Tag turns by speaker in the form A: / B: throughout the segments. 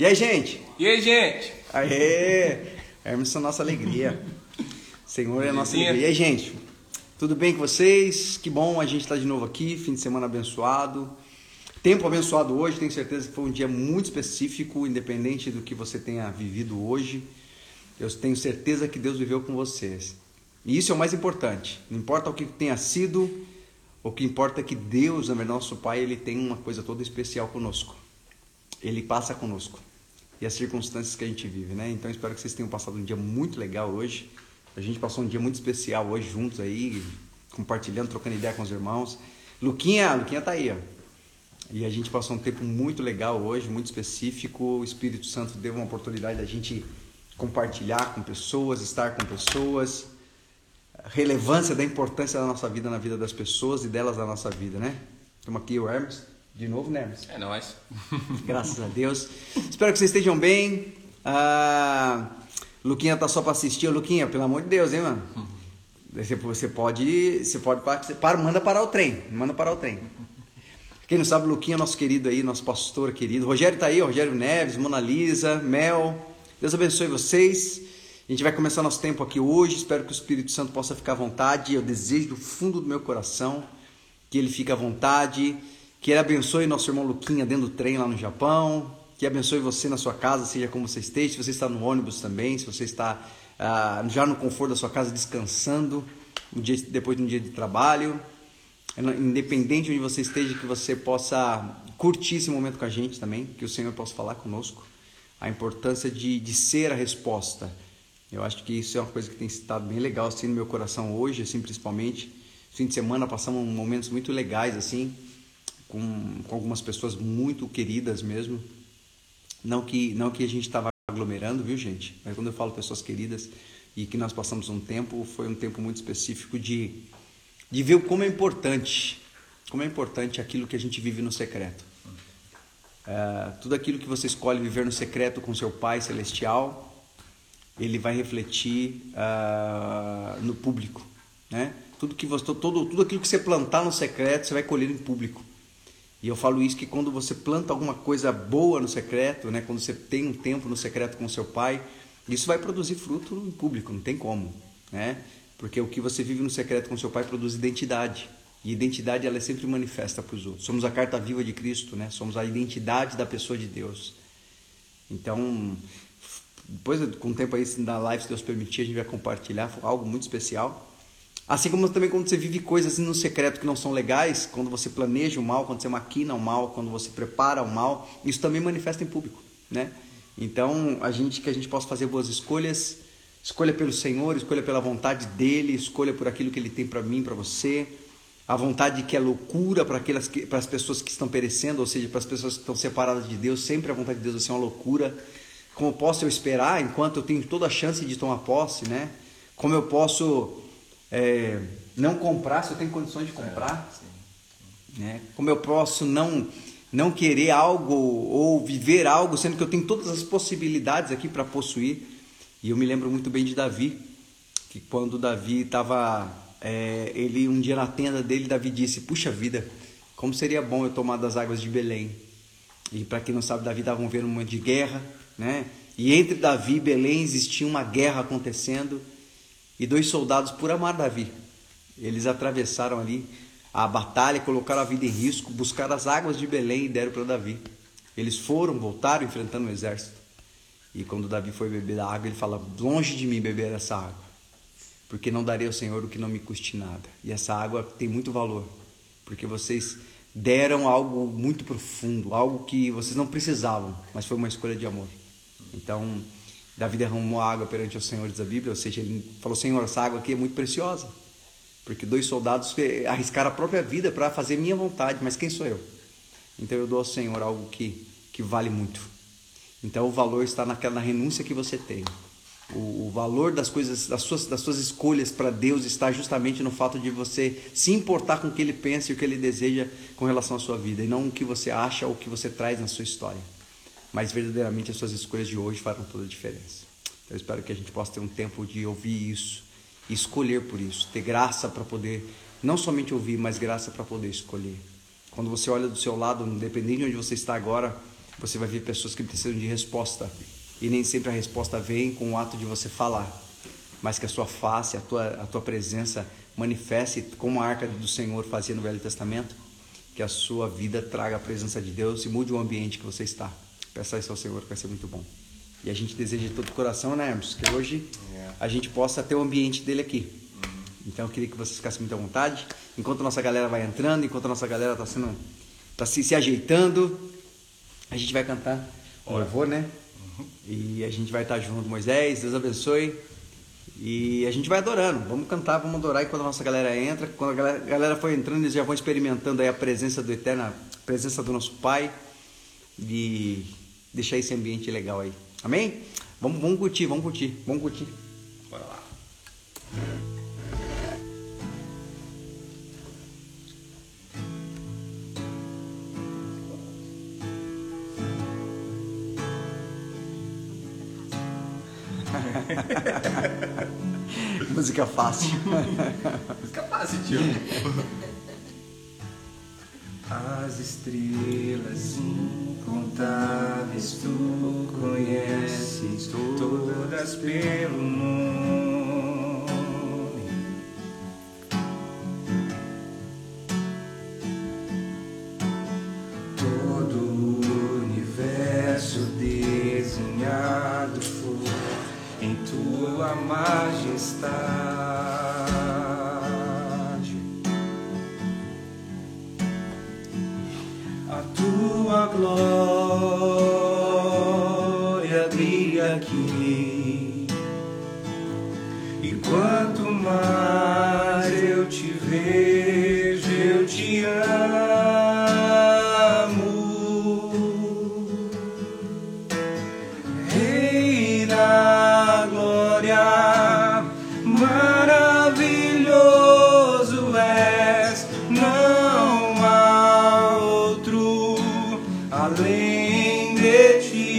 A: E aí, gente?
B: E aí, gente?
A: Aê! Hermes é a nossa alegria. Senhor é a nossa alegria. E aí, gente? Tudo bem com vocês? Que bom a gente estar de novo aqui, fim de semana abençoado. Tempo abençoado hoje, tenho certeza que foi um dia muito específico, independente do que você tenha vivido hoje. Eu tenho certeza que Deus viveu com vocês. E isso é o mais importante. Não importa o que tenha sido, o que importa é que Deus, nosso Pai, ele tem uma coisa toda especial conosco. Ele passa conosco e as circunstâncias que a gente vive, né? Então espero que vocês tenham passado um dia muito legal hoje. A gente passou um dia muito especial hoje juntos aí, compartilhando, trocando ideia com os irmãos. Luquinha, Luquinha tá aí, ó. E a gente passou um tempo muito legal hoje, muito específico. O Espírito Santo deu uma oportunidade da gente compartilhar com pessoas, estar com pessoas. A relevância da importância da nossa vida na vida das pessoas e delas na nossa vida, né? Estamos aqui, o Hermes. De novo, né, Hermes?
B: É nóis.
A: Graças a Deus. Espero que vocês estejam bem. Ah, Luquinha tá só para assistir. Luquinha, pelo amor de Deus, hein, mano? Você, você pode. Você pode. Para, manda parar o trem. Manda parar o trem. Quem não sabe, Luquinha, nosso querido aí, nosso pastor querido. Rogério tá aí, Rogério Neves, Mona Lisa, Mel. Deus abençoe vocês. A gente vai começar nosso tempo aqui hoje. Espero que o Espírito Santo possa ficar à vontade. Eu desejo do fundo do meu coração que ele fique à vontade que Ele abençoe nosso irmão Luquinha dentro do trem lá no Japão. Que abençoe você na sua casa, seja como você esteja. Se você está no ônibus também, se você está ah, já no conforto da sua casa descansando, um dia, depois de um dia de trabalho. Independente de onde você esteja, que você possa curtir esse momento com a gente também, que o Senhor possa falar conosco. A importância de, de ser a resposta. Eu acho que isso é uma coisa que tem estado bem legal assim no meu coração hoje, assim principalmente. Fim de semana passamos momentos muito legais assim com, com algumas pessoas muito queridas mesmo. Não que, não que a gente estava aglomerando, viu, gente? Mas quando eu falo pessoas queridas e que nós passamos um tempo, foi um tempo muito específico de, de ver como é importante, como é importante aquilo que a gente vive no secreto. É, tudo aquilo que você escolhe viver no secreto com seu Pai Celestial, ele vai refletir uh, no público, né? Tudo que você, todo, tudo aquilo que você plantar no secreto, você vai colher em público. E eu falo isso que quando você planta alguma coisa boa no secreto, né, quando você tem um tempo no secreto com seu pai, isso vai produzir fruto em público, não tem como, né? Porque o que você vive no secreto com seu pai produz identidade. E identidade ela é sempre manifesta para os outros. Somos a carta viva de Cristo, né? Somos a identidade da pessoa de Deus. Então, depois com o tempo aí na live, se Deus permitir, a gente vai compartilhar algo muito especial. Assim como também quando você vive coisas no secreto que não são legais, quando você planeja o mal, quando você maquina o mal, quando você prepara o mal, isso também manifesta em público, né? Então, a gente que a gente possa fazer boas escolhas, escolha pelo Senhor, escolha pela vontade dele, escolha por aquilo que ele tem para mim, para você. A vontade que é loucura para aquelas que, para as pessoas que estão perecendo, ou seja, para as pessoas que estão separadas de Deus, sempre a vontade de Deus ser uma loucura. Como posso eu esperar enquanto eu tenho toda a chance de tomar posse, né? Como eu posso é, não comprar se eu tenho condições de comprar? É, né? Como eu posso não não querer algo ou viver algo, sendo que eu tenho todas as possibilidades aqui para possuir? E eu me lembro muito bem de Davi, que quando Davi estava, é, ele um dia na tenda dele, Davi disse: Puxa vida, como seria bom eu tomar das águas de Belém. E para quem não sabe, Davi estava vendo um momento de guerra, né? E entre Davi e Belém existia uma guerra acontecendo e dois soldados, por amar Davi, eles atravessaram ali a batalha, colocaram a vida em risco, buscaram as águas de Belém e deram para Davi. Eles foram, voltaram enfrentando o exército. E quando Davi foi beber da água, ele fala: Longe de mim beber essa água, porque não darei ao Senhor o que não me custe nada. E essa água tem muito valor, porque vocês deram algo muito profundo, algo que vocês não precisavam, mas foi uma escolha de amor. Então, Davi derramou água perante o Senhor, diz a Bíblia, ou seja, ele falou: Senhor, essa água aqui é muito preciosa, porque dois soldados arriscaram a própria vida para fazer minha vontade, mas quem sou eu? Então eu dou ao Senhor algo que, que vale muito. Então o valor está naquela na renúncia que você tem. O, o valor das coisas, das suas, das suas escolhas para Deus está justamente no fato de você se importar com o que Ele pensa e o que Ele deseja com relação à sua vida, e não o que você acha ou o que você traz na sua história mas verdadeiramente as suas escolhas de hoje farão toda a diferença. Eu espero que a gente possa ter um tempo de ouvir isso, e escolher por isso, ter graça para poder não somente ouvir, mas graça para poder escolher. Quando você olha do seu lado, independente de onde você está agora, você vai ver pessoas que precisam de resposta. E nem sempre a resposta vem com o ato de você falar, mas que a sua face, a tua, a tua presença manifeste como a arca do Senhor fazia no Velho Testamento, que a sua vida traga a presença de Deus e mude o ambiente que você está. Peça isso ao Senhor que vai ser muito bom. E a gente deseja de todo o coração, né, Hermes, que hoje a gente possa ter o ambiente dele aqui. Então eu queria que vocês ficassem muito à vontade. Enquanto a nossa galera vai entrando, enquanto a nossa galera está sendo, tá se, se ajeitando, a gente vai cantar o louvor, né? E a gente vai estar junto, Moisés, Deus abençoe. E a gente vai adorando, vamos cantar, vamos adorar enquanto a nossa galera entra. Quando a galera, a galera for entrando, eles já vão experimentando aí a presença do Eterno, a presença do nosso Pai. E deixar esse ambiente legal aí. Amém? Vamos, vamos curtir, vamos curtir, vamos curtir.
B: Bora lá.
A: Música fácil.
B: Música fácil, tio. As estrelas incontáveis tu conheces, todas pelo nome. De ti.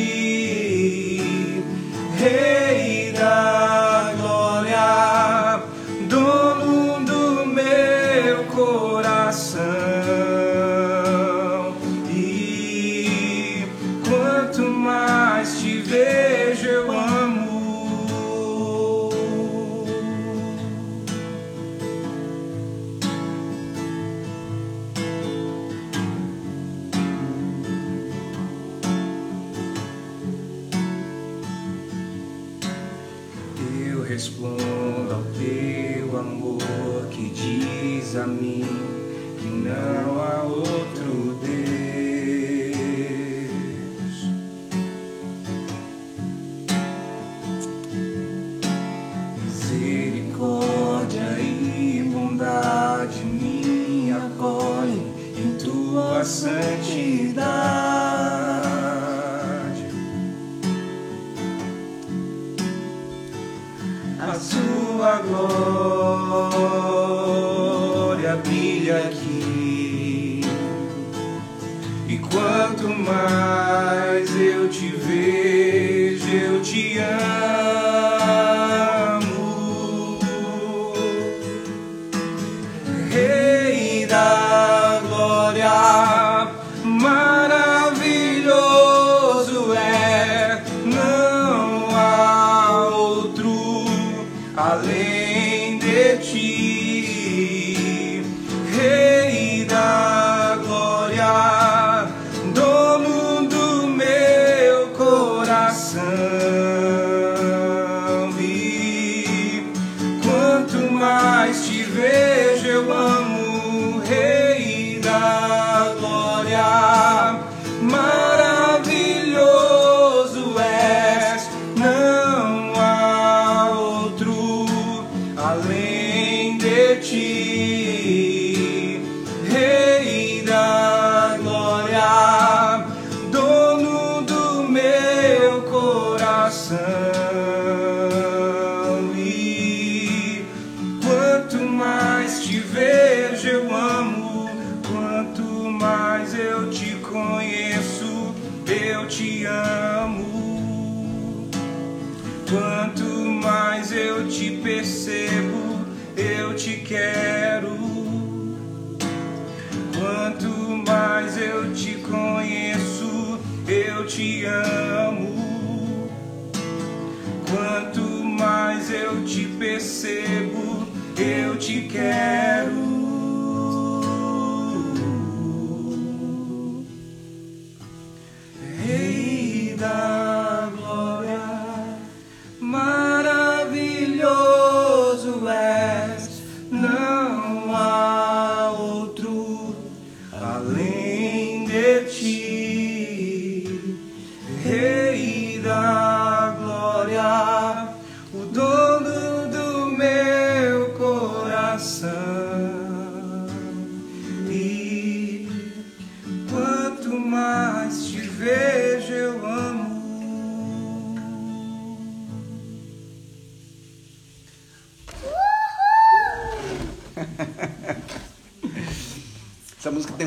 B: Quanto mais eu te percebo, eu te quero. Quanto mais eu te conheço, eu te amo, quanto mais eu te percebo, eu te quero.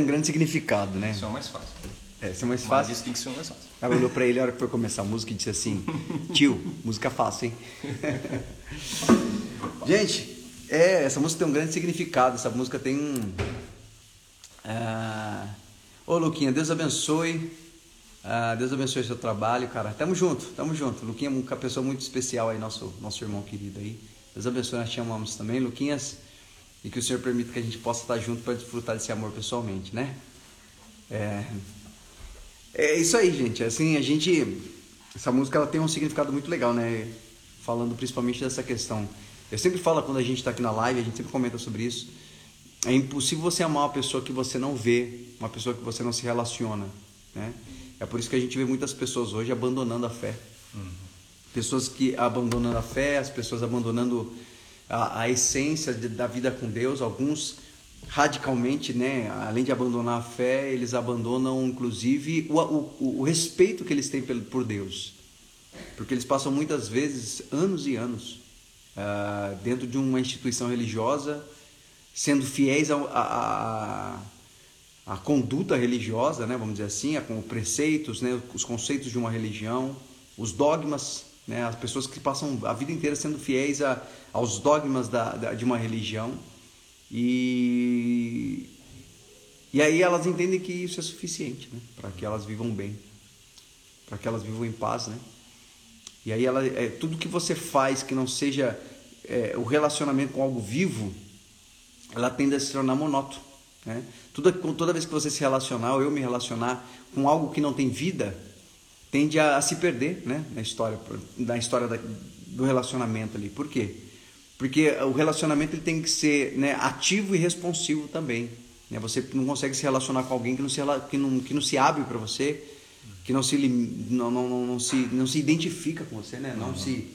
A: Um grande significado, né?
C: Isso é mais fácil.
A: É, isso é mais
C: Mas
A: fácil.
C: isso tem que ser o mais fácil.
A: Ela olhou pra ele na hora que foi começar a música e disse assim: Tio, música fácil, hein? Gente, é, essa música tem um grande significado. Essa música tem um. Ah, Ô, Luquinha, Deus abençoe. Ah, Deus abençoe seu trabalho, cara. Tamo junto, tamo junto. Luquinha é uma pessoa muito especial aí, nosso, nosso irmão querido aí. Deus abençoe, nós te amamos também, Luquinhas. E que o Senhor permita que a gente possa estar junto para desfrutar desse amor pessoalmente, né? É, é isso aí, gente. Assim, a gente. Essa música ela tem um significado muito legal, né? Falando principalmente dessa questão. Eu sempre falo quando a gente está aqui na live, a gente sempre comenta sobre isso. É impossível você amar uma pessoa que você não vê, uma pessoa que você não se relaciona, né? É por isso que a gente vê muitas pessoas hoje abandonando a fé. Pessoas que abandonando a fé, as pessoas abandonando a, a essência de- da vida com Deus, alguns radicalmente, né, além de abandonar a fé, eles abandonam inclusive o, o, o respeito que eles têm por Deus. Porque eles passam muitas vezes anos e anos ah, dentro de uma instituição religiosa, sendo fiéis ao- a, a, a conduta religiosa, né, vamos dizer assim, a, com preceitos, né, os conceitos de uma religião, os dogmas, né, as pessoas que passam a vida inteira sendo fiéis a, aos dogmas da, da- de uma religião e e aí elas entendem que isso é suficiente, né, para que elas vivam bem, para que elas vivam em paz, né? E aí ela, é, tudo que você faz que não seja é, o relacionamento com algo vivo, ela tende a se tornar monótono. Né? Toda, toda vez que você se relacionar, ou eu me relacionar com algo que não tem vida, tende a, a se perder né? na história, na história da, do relacionamento ali. Por quê? Porque o relacionamento ele tem que ser né, ativo e responsivo também. Né? Você não consegue se relacionar com alguém que não se, que não, que não se abre para você, que não se, não, não, não, não se, não se identifica com você, né? não, se,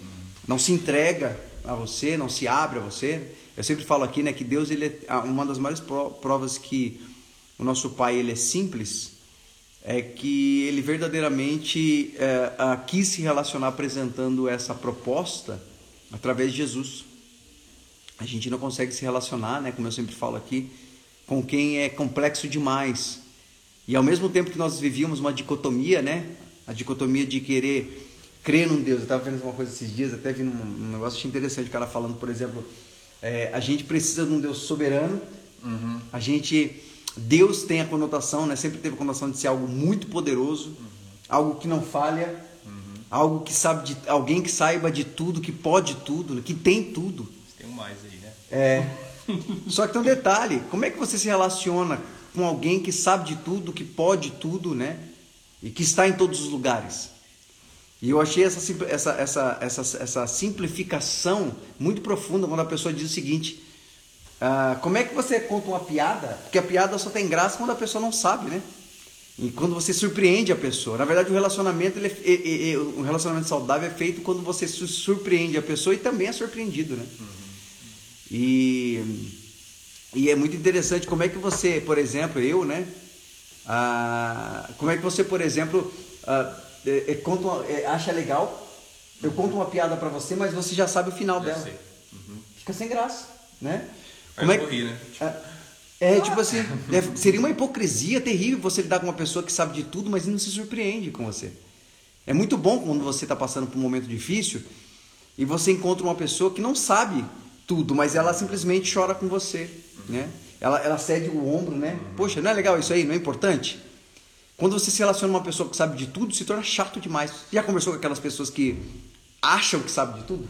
A: não se entrega a você, não se abre a você. Eu sempre falo aqui né, que Deus, ele é uma das maiores pro- provas que o nosso Pai ele é simples, é que ele verdadeiramente é, ah, quis se relacionar apresentando essa proposta através de Jesus. A gente não consegue se relacionar, né, como eu sempre falo aqui, com quem é complexo demais. E ao mesmo tempo que nós vivíamos uma dicotomia, né, a dicotomia de querer crer num Deus. Eu estava vendo uma coisa esses dias, até vi num, um negócio interessante, o cara falando, por exemplo, é, a gente precisa de um Deus soberano, a gente, Deus tem a conotação, né, sempre teve a conotação de ser algo muito poderoso, algo que não falha, algo que sabe de, alguém que saiba de tudo, que pode tudo, que tem tudo.
C: Tem um mais aí, né?
A: É. Só que tem um detalhe: como é que você se relaciona com alguém que sabe de tudo, que pode tudo, né? E que está em todos os lugares? E eu achei essa, essa, essa, essa, essa simplificação muito profunda quando a pessoa diz o seguinte: ah, como é que você conta uma piada? Porque a piada só tem graça quando a pessoa não sabe, né? E quando você surpreende a pessoa. Na verdade, o relacionamento, ele é, é- é- o relacionamento saudável é feito quando você su- surpreende a pessoa e também é surpreendido, né? E, e é muito interessante como é que você, por exemplo, eu, né? Ah, como é que você, por exemplo, ah, é- é, conta uma- é, acha legal? Eu conto uma piada pra você, mas você já sabe o final
C: Já
A: dela.
C: sei.
A: Fica sem graça, né? Como é,
C: eu rir, né?
A: é, é, tipo assim, é, seria uma hipocrisia terrível você lidar com uma pessoa que sabe de tudo, mas não se surpreende com você. É muito bom quando você está passando por um momento difícil e você encontra uma pessoa que não sabe tudo, mas ela simplesmente chora com você, né? Ela, ela cede o ombro, né? Poxa, não é legal isso aí? Não é importante? Quando você se relaciona com uma pessoa que sabe de tudo, se torna chato demais. Já conversou com aquelas pessoas que acham que sabe de tudo?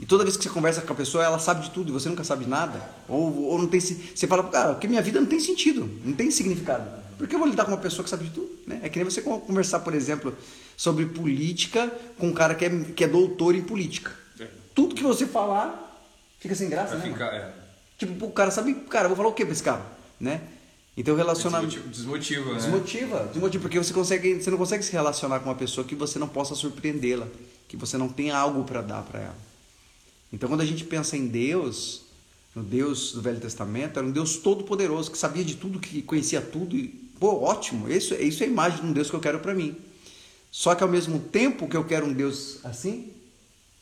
A: E toda vez que você conversa com a pessoa, ela sabe de tudo e você nunca sabe de nada? Ou, ou não tem. Você fala, cara, porque minha vida não tem sentido, não tem significado. Por que eu vou lidar com uma pessoa que sabe de tudo? Né? É que nem você conversar, por exemplo, sobre política com um cara que é, que é doutor em política.
C: É.
A: Tudo que você falar fica sem graça,
C: Vai
A: né?
C: ficar, é.
A: Tipo, o cara sabe, cara, eu vou falar o quê pra esse cara? Né? Então relacionamento.
C: Desmotiva, desmotiva, né?
A: Desmotiva, desmotiva, porque você consegue, você não consegue se relacionar com uma pessoa que você não possa surpreendê-la, que você não tem algo para dar para ela. Então, quando a gente pensa em Deus, no Deus do Velho Testamento, era um Deus todo poderoso que sabia de tudo, que conhecia tudo e pô, ótimo. Isso, isso é a imagem de um Deus que eu quero para mim. Só que ao mesmo tempo que eu quero um Deus assim,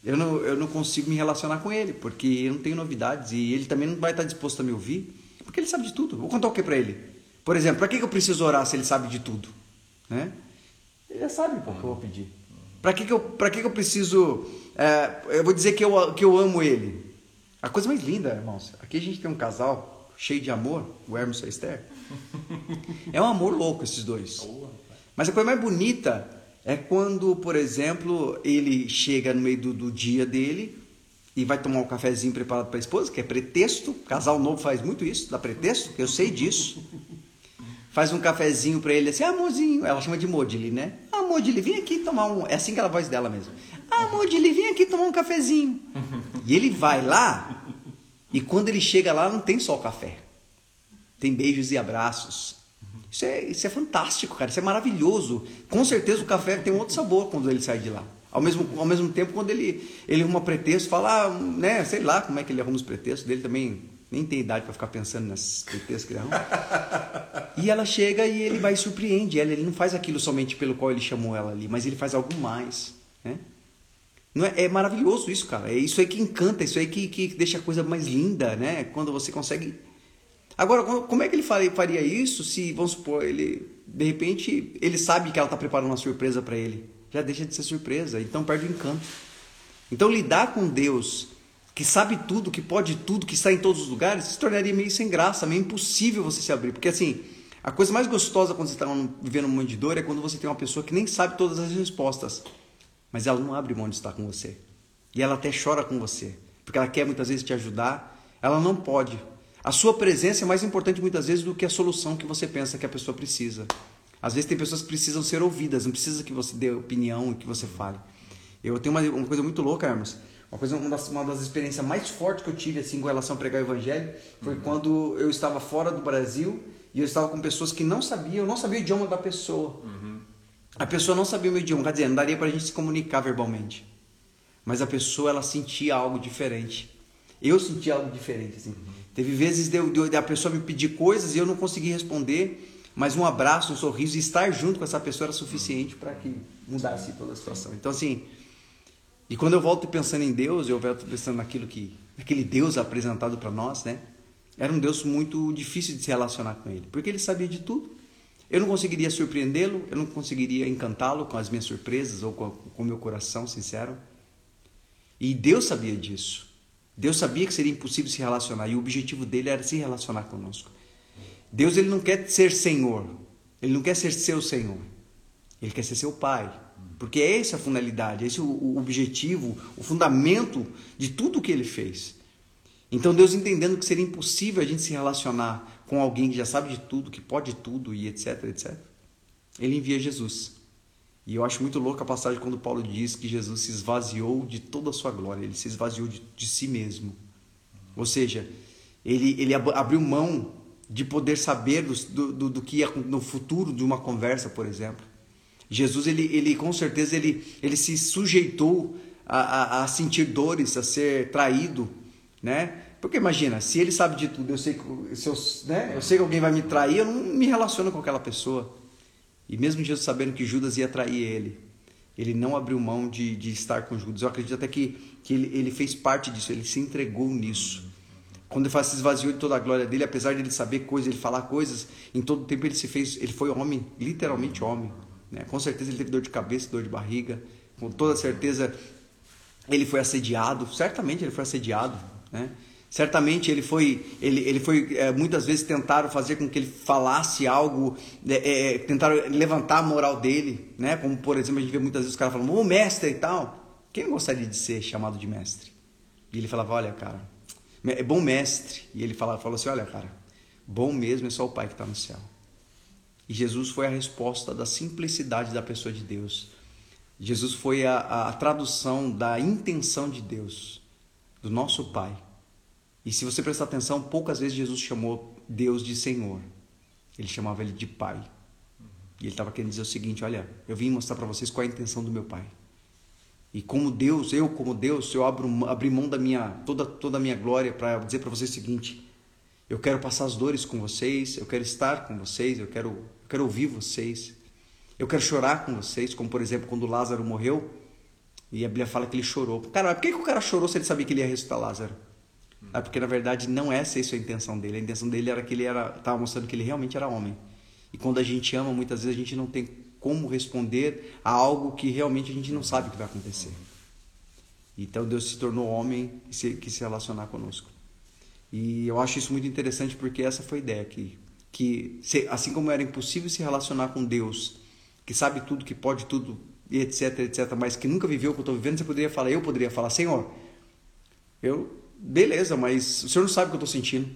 A: eu não, eu não consigo me relacionar com ele, porque eu não tenho novidades e ele também não vai estar disposto a me ouvir, porque ele sabe de tudo. Vou contar o que para ele? Por exemplo, para que eu preciso orar se ele sabe de tudo? Né? Ele já sabe o que eu vou pedir. Para que, que, eu, que, que eu preciso. É, eu vou dizer que eu, que eu amo ele. A coisa mais linda, irmãos, aqui a gente tem um casal cheio de amor, o Hermes e a Esther. É um amor louco esses dois. Mas a coisa mais bonita é quando, por exemplo, ele chega no meio do, do dia dele e vai tomar um cafezinho preparado para a esposa, que é pretexto. Casal novo faz muito isso, dá pretexto, eu sei disso. Faz um cafezinho para ele assim, amorzinho. Ela chama de Modili, né? Ah, Modili, vem aqui tomar um. É assim que ela voz dela mesmo. Ah, Modili, vem aqui tomar um cafezinho. E ele vai lá, e quando ele chega lá, não tem só café. Tem beijos e abraços. Isso é, isso é fantástico, cara. Isso é maravilhoso. Com certeza o café tem um outro sabor quando ele sai de lá. Ao mesmo, ao mesmo tempo, quando ele, ele arruma pretexto, fala, ah, né, sei lá como é que ele arruma os pretextos dele também. Nem tem idade para ficar pensando que ele arruma. E ela chega e ele vai e surpreende ela. Ele não faz aquilo somente pelo qual ele chamou ela ali, mas ele faz algo mais. Né? Não é, é maravilhoso isso, cara. É isso aí que encanta, isso aí que, que deixa a coisa mais linda, né? Quando você consegue. Agora, como é que ele faria isso se, vamos supor, ele de repente ele sabe que ela está preparando uma surpresa para ele? Já deixa de ser surpresa, então perde o encanto. Então lidar com Deus que sabe tudo, que pode tudo, que está em todos os lugares, se tornaria meio sem graça, meio impossível você se abrir. Porque assim, a coisa mais gostosa quando você está vivendo um monte de dor é quando você tem uma pessoa que nem sabe todas as respostas, mas ela não abre mão de estar com você. E ela até chora com você, porque ela quer muitas vezes te ajudar, ela não pode. A sua presença é mais importante muitas vezes do que a solução que você pensa que a pessoa precisa. Às vezes tem pessoas que precisam ser ouvidas, não precisa que você dê opinião e que você fale. Eu tenho uma, uma coisa muito louca, Hermes. Uma, coisa, uma, das, uma das experiências mais fortes que eu tive assim, com relação a pregar o evangelho foi uhum. quando eu estava fora do Brasil e eu estava com pessoas que não sabiam, eu não sabia o idioma da pessoa.
C: Uhum.
A: A pessoa não sabia o meu idioma, quer dizer, não daria para a gente se comunicar verbalmente. Mas a pessoa, ela sentia algo diferente. Eu sentia algo diferente, assim. Uhum. Teve vezes de, de, de a pessoa me pedir coisas e eu não consegui responder, mas um abraço, um sorriso e estar junto com essa pessoa era suficiente para que mudasse toda a situação. Então, assim, e quando eu volto pensando em Deus, eu volto pensando naquilo que, aquele Deus apresentado para nós, né? Era um Deus muito difícil de se relacionar com ele, porque ele sabia de tudo. Eu não conseguiria surpreendê-lo, eu não conseguiria encantá-lo com as minhas surpresas ou com o meu coração sincero. E Deus sabia disso. Deus sabia que seria impossível se relacionar e o objetivo dele era se relacionar conosco. Deus ele não quer ser Senhor, ele não quer ser seu Senhor, ele quer ser seu Pai. Porque é essa a finalidade, esse é o objetivo, o fundamento de tudo que ele fez. Então Deus entendendo que seria impossível a gente se relacionar com alguém que já sabe de tudo, que pode tudo e etc, etc. Ele envia Jesus. E eu acho muito louco a passagem quando Paulo diz que Jesus se esvaziou de toda a sua glória, ele se esvaziou de, de si mesmo. Ou seja, ele, ele abriu mão de poder saber do, do, do que ia no futuro de uma conversa, por exemplo. Jesus, ele, ele com certeza, ele, ele se sujeitou a, a, a sentir dores, a ser traído, né? Porque imagina, se ele sabe de tudo, eu sei que, se eu, né? eu sei que alguém vai me trair, eu não me relaciono com aquela pessoa. E mesmo Jesus sabendo que Judas ia trair ele, ele não abriu mão de, de estar com Judas. Eu acredito até que, que ele, ele fez parte disso, ele se entregou nisso. Quando ele faz, se esvaziou de toda a glória dele, apesar de ele saber coisas, ele falar coisas, em todo o tempo ele se fez, ele foi homem, literalmente homem. Né? Com certeza ele teve dor de cabeça, dor de barriga. Com toda certeza ele foi assediado. Certamente ele foi assediado. Né? Certamente ele foi, ele, ele foi é, muitas vezes tentaram fazer com que ele falasse algo, é, é, tentaram levantar a moral dele, né? Como por exemplo a gente vê muitas vezes os caras falando, ô mestre e tal. Quem gostaria de ser chamado de mestre? E ele falava, olha cara, é bom mestre. E ele falava, falou assim, olha cara, bom mesmo é só o Pai que está no céu. E Jesus foi a resposta da simplicidade da pessoa de Deus. Jesus foi a, a, a tradução da intenção de Deus, do nosso Pai. E se você prestar atenção, poucas vezes Jesus chamou Deus de Senhor. Ele chamava ele de Pai. E ele estava querendo dizer o seguinte: olha, eu vim mostrar para vocês qual é a intenção do meu Pai. E como Deus, eu como Deus, eu abro, abri mão da minha toda toda a minha glória para dizer para vocês o seguinte: eu quero passar as dores com vocês, eu quero estar com vocês, eu quero, eu quero ouvir vocês, eu quero chorar com vocês, como por exemplo quando Lázaro morreu e a Bíblia fala que ele chorou. Cara, por que, que o cara chorou se ele sabia que ele ia ressuscitar Lázaro? É porque na verdade não essa é a intenção dele. A intenção dele era que ele era estava mostrando que ele realmente era homem. E quando a gente ama, muitas vezes a gente não tem como responder a algo que realmente a gente não sabe o que vai acontecer. Então Deus se tornou homem e se, quis se relacionar conosco. E eu acho isso muito interessante porque essa foi a ideia que que assim como era impossível se relacionar com Deus, que sabe tudo, que pode tudo, e etc, etc, mas que nunca viveu o que eu estou vivendo, você poderia falar, eu poderia falar, Senhor, eu beleza, mas o senhor não sabe o que eu estou sentindo.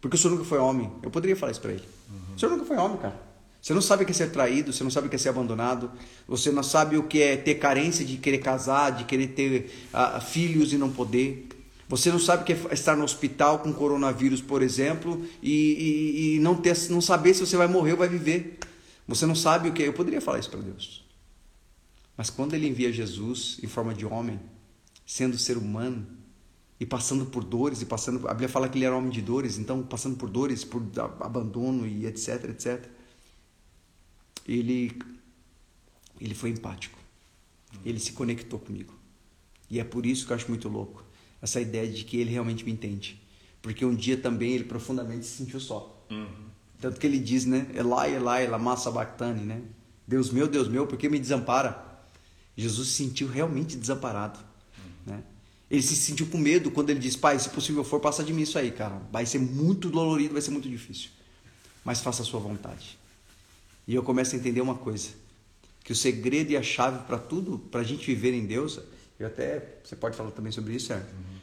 A: Porque o senhor nunca foi homem. Eu poderia falar isso para ele. Uhum. O senhor nunca foi homem, cara. Você não sabe o que é ser traído, você não sabe o que é ser abandonado, você não sabe o que é ter carência de querer casar, de querer ter uh, filhos e não poder. Você não sabe o que é estar no hospital com coronavírus, por exemplo, e, e, e não, ter, não saber se você vai morrer ou vai viver. Você não sabe o que é. Eu poderia falar isso para Deus. Mas quando ele envia Jesus em forma de homem, sendo ser humano, e passando por dores e passando a Bíblia fala que ele era homem de dores então passando por dores por abandono e etc etc ele ele foi empático ele se conectou comigo e é por isso que eu acho muito louco essa ideia de que ele realmente me entende porque um dia também ele profundamente se sentiu só uhum. tanto que ele diz né Elai Elai lama sabachthani né Deus meu Deus meu por que me desampara Jesus se sentiu realmente desamparado uhum. né ele se sentiu com medo quando ele disse: Pai, se possível for, passa de mim isso aí, cara. Vai ser muito dolorido, vai ser muito difícil. Mas faça a sua vontade. E eu começo a entender uma coisa: que o segredo e a chave para tudo, para a gente viver em Deus, eu até. Você pode falar também sobre isso, certo? Uhum.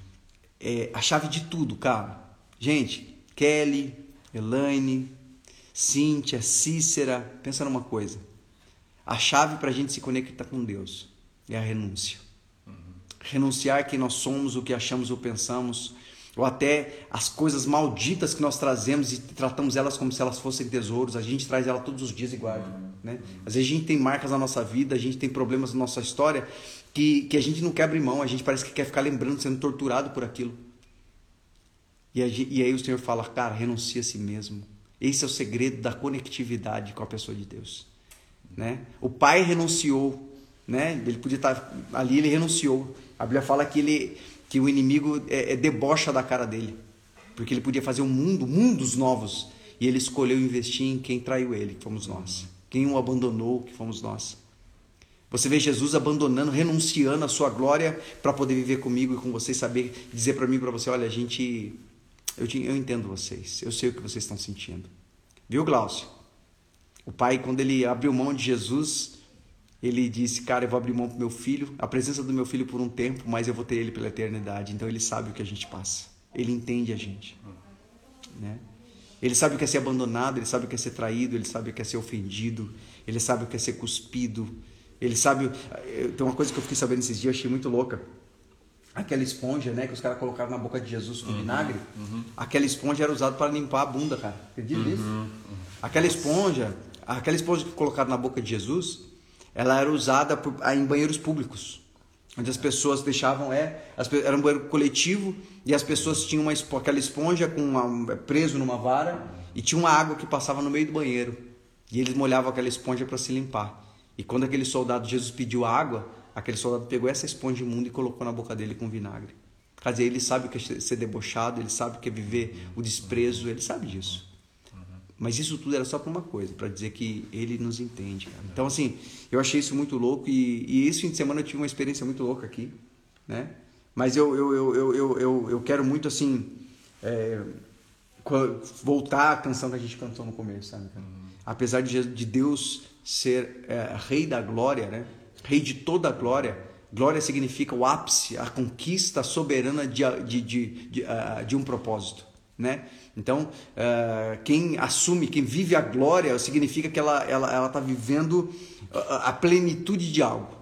A: É a chave de tudo, cara. Gente, Kelly, Elaine, Cíntia, Cícera, pensa numa coisa. A chave para a gente se conectar com Deus é a renúncia renunciar quem nós somos, o que achamos ou pensamos, ou até as coisas malditas que nós trazemos e tratamos elas como se elas fossem tesouros. A gente traz ela todos os dias e guarda. Né? Às vezes a gente tem marcas na nossa vida, a gente tem problemas na nossa história que, que a gente não quer abrir mão, a gente parece que quer ficar lembrando, sendo torturado por aquilo. E, a, e aí o Senhor fala, cara, renuncia a si mesmo. Esse é o segredo da conectividade com a pessoa de Deus. Né? O pai renunciou, né? ele podia estar ali, ele renunciou. A Bíblia fala que, ele, que o inimigo é, é debocha da cara dele, porque ele podia fazer um mundo, mundos novos, e ele escolheu investir em quem traiu ele, que fomos nós. Quem o abandonou, que fomos nós. Você vê Jesus abandonando, renunciando a sua glória para poder viver comigo e com vocês, saber dizer para mim, para você, olha, a gente, eu, eu entendo vocês, eu sei o que vocês estão sentindo. Viu, Glaucio? O pai, quando ele abriu mão de Jesus, ele disse: Cara, eu vou abrir mão pro meu filho, a presença do meu filho por um tempo, mas eu vou ter ele pela eternidade. Então ele sabe o que a gente passa, ele entende a gente. Né? Ele sabe o que é ser abandonado, ele sabe o que é ser traído, ele sabe o que é ser ofendido, ele sabe o que é ser cuspido. Ele sabe. Tem uma coisa que eu fiquei sabendo esses dias, achei muito louca. Aquela esponja, né, que os caras colocaram na boca de Jesus com uhum, vinagre. Uhum. Aquela esponja era usada para limpar a bunda, cara. Acredita nisso? Uhum, aquela esponja, aquela esponja que colocaram na boca de Jesus, ela era usada por, em banheiros públicos, onde as pessoas deixavam é, as, era um banheiro coletivo e as pessoas tinham uma, aquela esponja com uma, preso numa vara e tinha uma água que passava no meio do banheiro e eles molhavam aquela esponja para se limpar. E quando aquele soldado Jesus pediu água, aquele soldado pegou essa esponja imunda e colocou na boca dele com vinagre. Quer dizer, ele sabe o que é ser debochado, ele sabe o que é viver o desprezo, ele sabe disso. Mas isso tudo era só para uma coisa, para dizer que ele nos entende. Cara. Então, assim, eu achei isso muito louco e, e esse fim de semana eu tive uma experiência muito louca aqui, né? Mas eu, eu, eu, eu, eu, eu quero muito, assim, é, voltar à canção que a gente cantou no começo, sabe? Apesar de Deus ser é, rei da glória, né? Rei de toda a glória. Glória significa o ápice, a conquista soberana de, de, de, de, ah, de um propósito, né? Então, ah, quem assume, quem vive a glória, significa que ela ela ela está vivendo a, a plenitude de algo.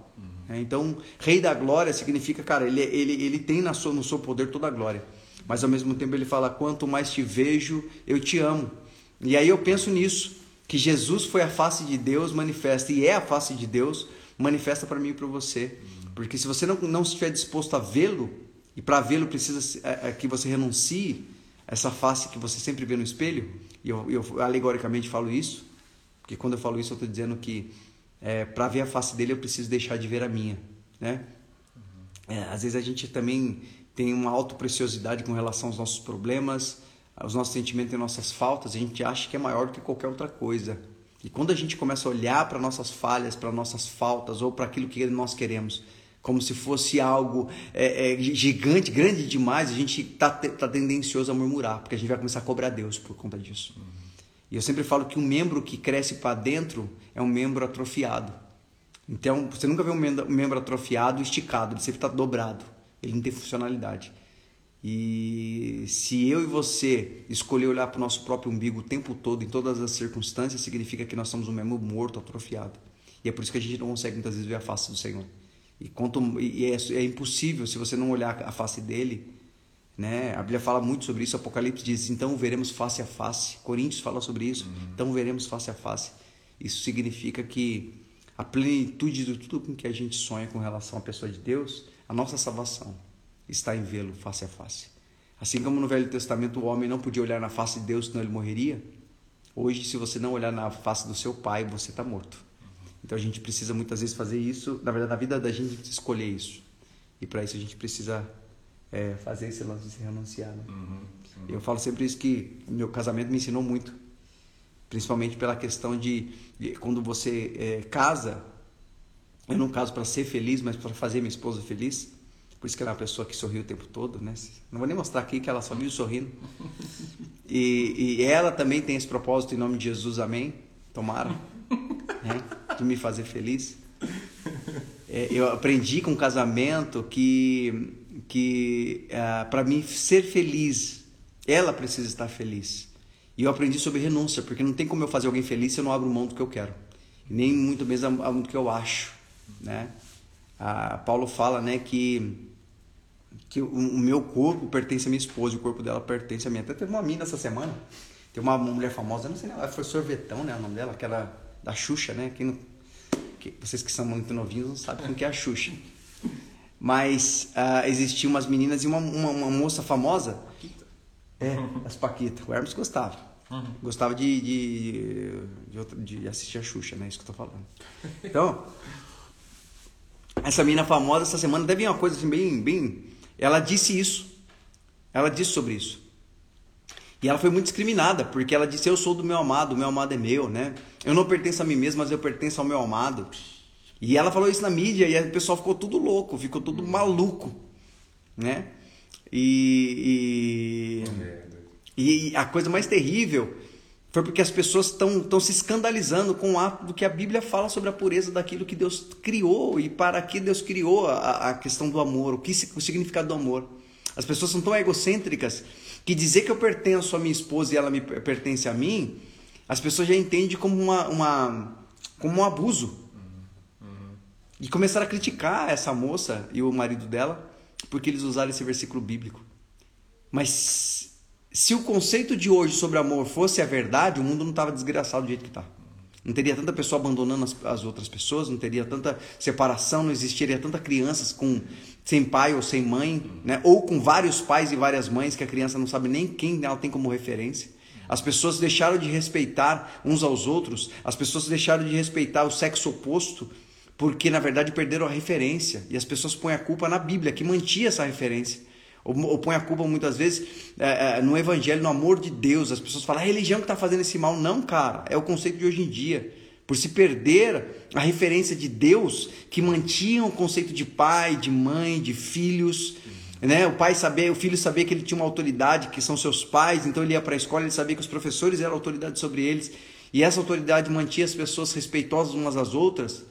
A: né? Então, rei da glória significa, cara, ele, ele, ele tem na sua, no seu poder toda a glória. Mas ao mesmo tempo ele fala: quanto mais te vejo, eu te amo. E aí eu penso nisso, que Jesus foi a face de Deus manifesta e é a face de Deus manifesta para mim e para você. Porque se você não, não estiver disposto a vê-lo, e para vê-lo precisa é, é, que você renuncie essa face que você sempre vê no espelho, e eu, eu alegoricamente falo isso, porque quando eu falo isso eu estou dizendo que é, para ver a face dele eu preciso deixar de ver a minha, né? É, às vezes a gente também tem uma autopreciosidade com relação aos nossos problemas, aos nossos sentimentos e nossas faltas, a gente acha que é maior do que qualquer outra coisa. E quando a gente começa a olhar para nossas falhas, para nossas faltas ou para aquilo que nós queremos, como se fosse algo é, é, gigante, grande demais, a gente está tá tendencioso a murmurar, porque a gente vai começar a cobrar Deus por conta disso. E eu sempre falo que um membro que cresce para dentro é um membro atrofiado. Então, você nunca vê um membro atrofiado esticado, ele sempre está dobrado, ele não tem funcionalidade. E se eu e você escolher olhar para o nosso próprio umbigo o tempo todo, em todas as circunstâncias, significa que nós somos um membro morto, atrofiado. E é por isso que a gente não consegue muitas vezes ver a face do Senhor. E, quanto, e é, é impossível se você não olhar a face dele. Né? A Bíblia fala muito sobre isso. Apocalipse diz: então veremos face a face. Coríntios fala sobre isso. Então veremos face a face. Isso significa que a plenitude de tudo com que a gente sonha com relação à pessoa de Deus, a nossa salvação está em vê-lo face a face. Assim como no Velho Testamento o homem não podia olhar na face de Deus, senão ele morreria. Hoje, se você não olhar na face do seu pai, você está morto. Então a gente precisa muitas vezes fazer isso. Na verdade, na vida da gente, a gente escolher isso. E para isso a gente precisa é, fazer esse lance de se renunciar. Né? Eu falo sempre isso que meu casamento me ensinou muito. Principalmente pela questão de, de quando você é, casa, eu não caso para ser feliz, mas para fazer minha esposa feliz. Por isso que ela é uma pessoa que sorri o tempo todo, né? Não vou nem mostrar aqui que ela só vive sorrindo. E, e ela também tem esse propósito em nome de Jesus, amém? Tomara, né? De me fazer feliz. É, eu aprendi com o casamento que, que uh, para mim ser feliz, ela precisa estar feliz. E eu aprendi sobre renúncia, porque não tem como eu fazer alguém feliz se eu não abro mão do que eu quero. Nem muito menos do que eu acho, né? A Paulo fala, né, que que o, o, meu corpo pertence à minha esposa, o corpo dela pertence a mim. Até teve uma mina essa semana, tem uma, mulher famosa, não sei, ela foi Sorvetão, né, o nome dela, que era da Xuxa, né? Quem não, que, vocês que são muito novinhos não sabem o que é a Xuxa. Mas uh, existiam umas meninas e uma, uma, uma moça famosa. É, as Paquita. O Hermes gostava. Uhum. Gostava de, de, de, de, assistir a Xuxa, né? Isso que eu tô falando. Então, essa menina famosa essa semana deve uma coisa assim bem, bem. Ela disse isso. Ela disse sobre isso. E ela foi muito discriminada, porque ela disse: Eu sou do meu amado, o meu amado é meu, né? Eu não pertenço a mim mesmo, mas eu pertenço ao meu amado. E ela falou isso na mídia e o pessoal ficou tudo louco, ficou tudo maluco, né? E, e, e a coisa mais terrível foi porque as pessoas estão se escandalizando com o ato do que a Bíblia fala sobre a pureza daquilo que Deus criou e para que Deus criou a, a questão do amor, o, que, o significado do amor. As pessoas são tão egocêntricas que dizer que eu pertenço à minha esposa e ela me pertence a mim, as pessoas já entendem como, uma, uma como um abuso. E começaram a criticar essa moça e o marido dela porque eles usaram esse versículo bíblico. Mas se o conceito de hoje sobre amor fosse a verdade, o mundo não estava desgraçado do jeito que está. Não teria tanta pessoa abandonando as, as, outras pessoas, não teria tanta separação, não existiria tanta crianças com sem pai ou sem mãe, né? ou com vários pais e várias mães que a criança não sabe nem quem ela tem como referência. As pessoas deixaram de respeitar uns aos outros, as pessoas deixaram de respeitar o sexo oposto, porque na verdade perderam a referência. E as pessoas põem a culpa na Bíblia, que mantinha essa referência. Ou, ou põe a culpa muitas vezes é, é, no Evangelho, no amor de Deus. As pessoas falam, a religião que está fazendo esse mal. Não, cara, é o conceito de hoje em dia. Por se perder a referência de Deus, que mantinha o conceito de pai, de mãe, de filhos, né? O pai saber, o filho saber que ele tinha uma autoridade, que são seus pais, então ele ia para a escola, ele sabia que os professores eram autoridade sobre eles, e essa autoridade mantinha as pessoas respeitosas umas às outras,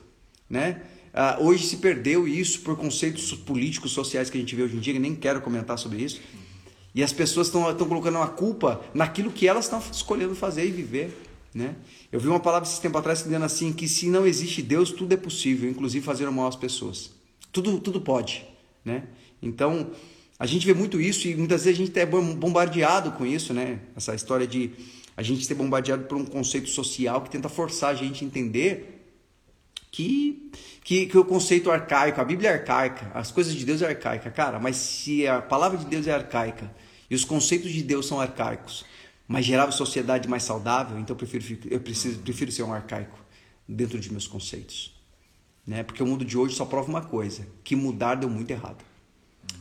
A: né? Ah, hoje se perdeu isso por conceitos políticos, sociais que a gente vê hoje em dia, que nem quero comentar sobre isso. E as pessoas estão colocando a culpa naquilo que elas estão escolhendo fazer e viver. Né? Eu vi uma palavra esse tempo atrás dizendo assim que se não existe Deus, tudo é possível, inclusive fazer mal às pessoas. Tudo, tudo pode. Né? Então, a gente vê muito isso e muitas vezes a gente é bombardeado com isso, né? Essa história de a gente ser bombardeado por um conceito social que tenta forçar a gente a entender que, que, que o conceito arcaico, a Bíblia é arcaica, as coisas de Deus é arcaica, cara, mas se a palavra de Deus é arcaica e os conceitos de Deus são arcaicos, mas gerava sociedade mais saudável, então eu prefiro, eu preciso, prefiro ser um arcaico dentro de meus conceitos. Né? Porque o mundo de hoje só prova uma coisa, que mudar deu muito errado.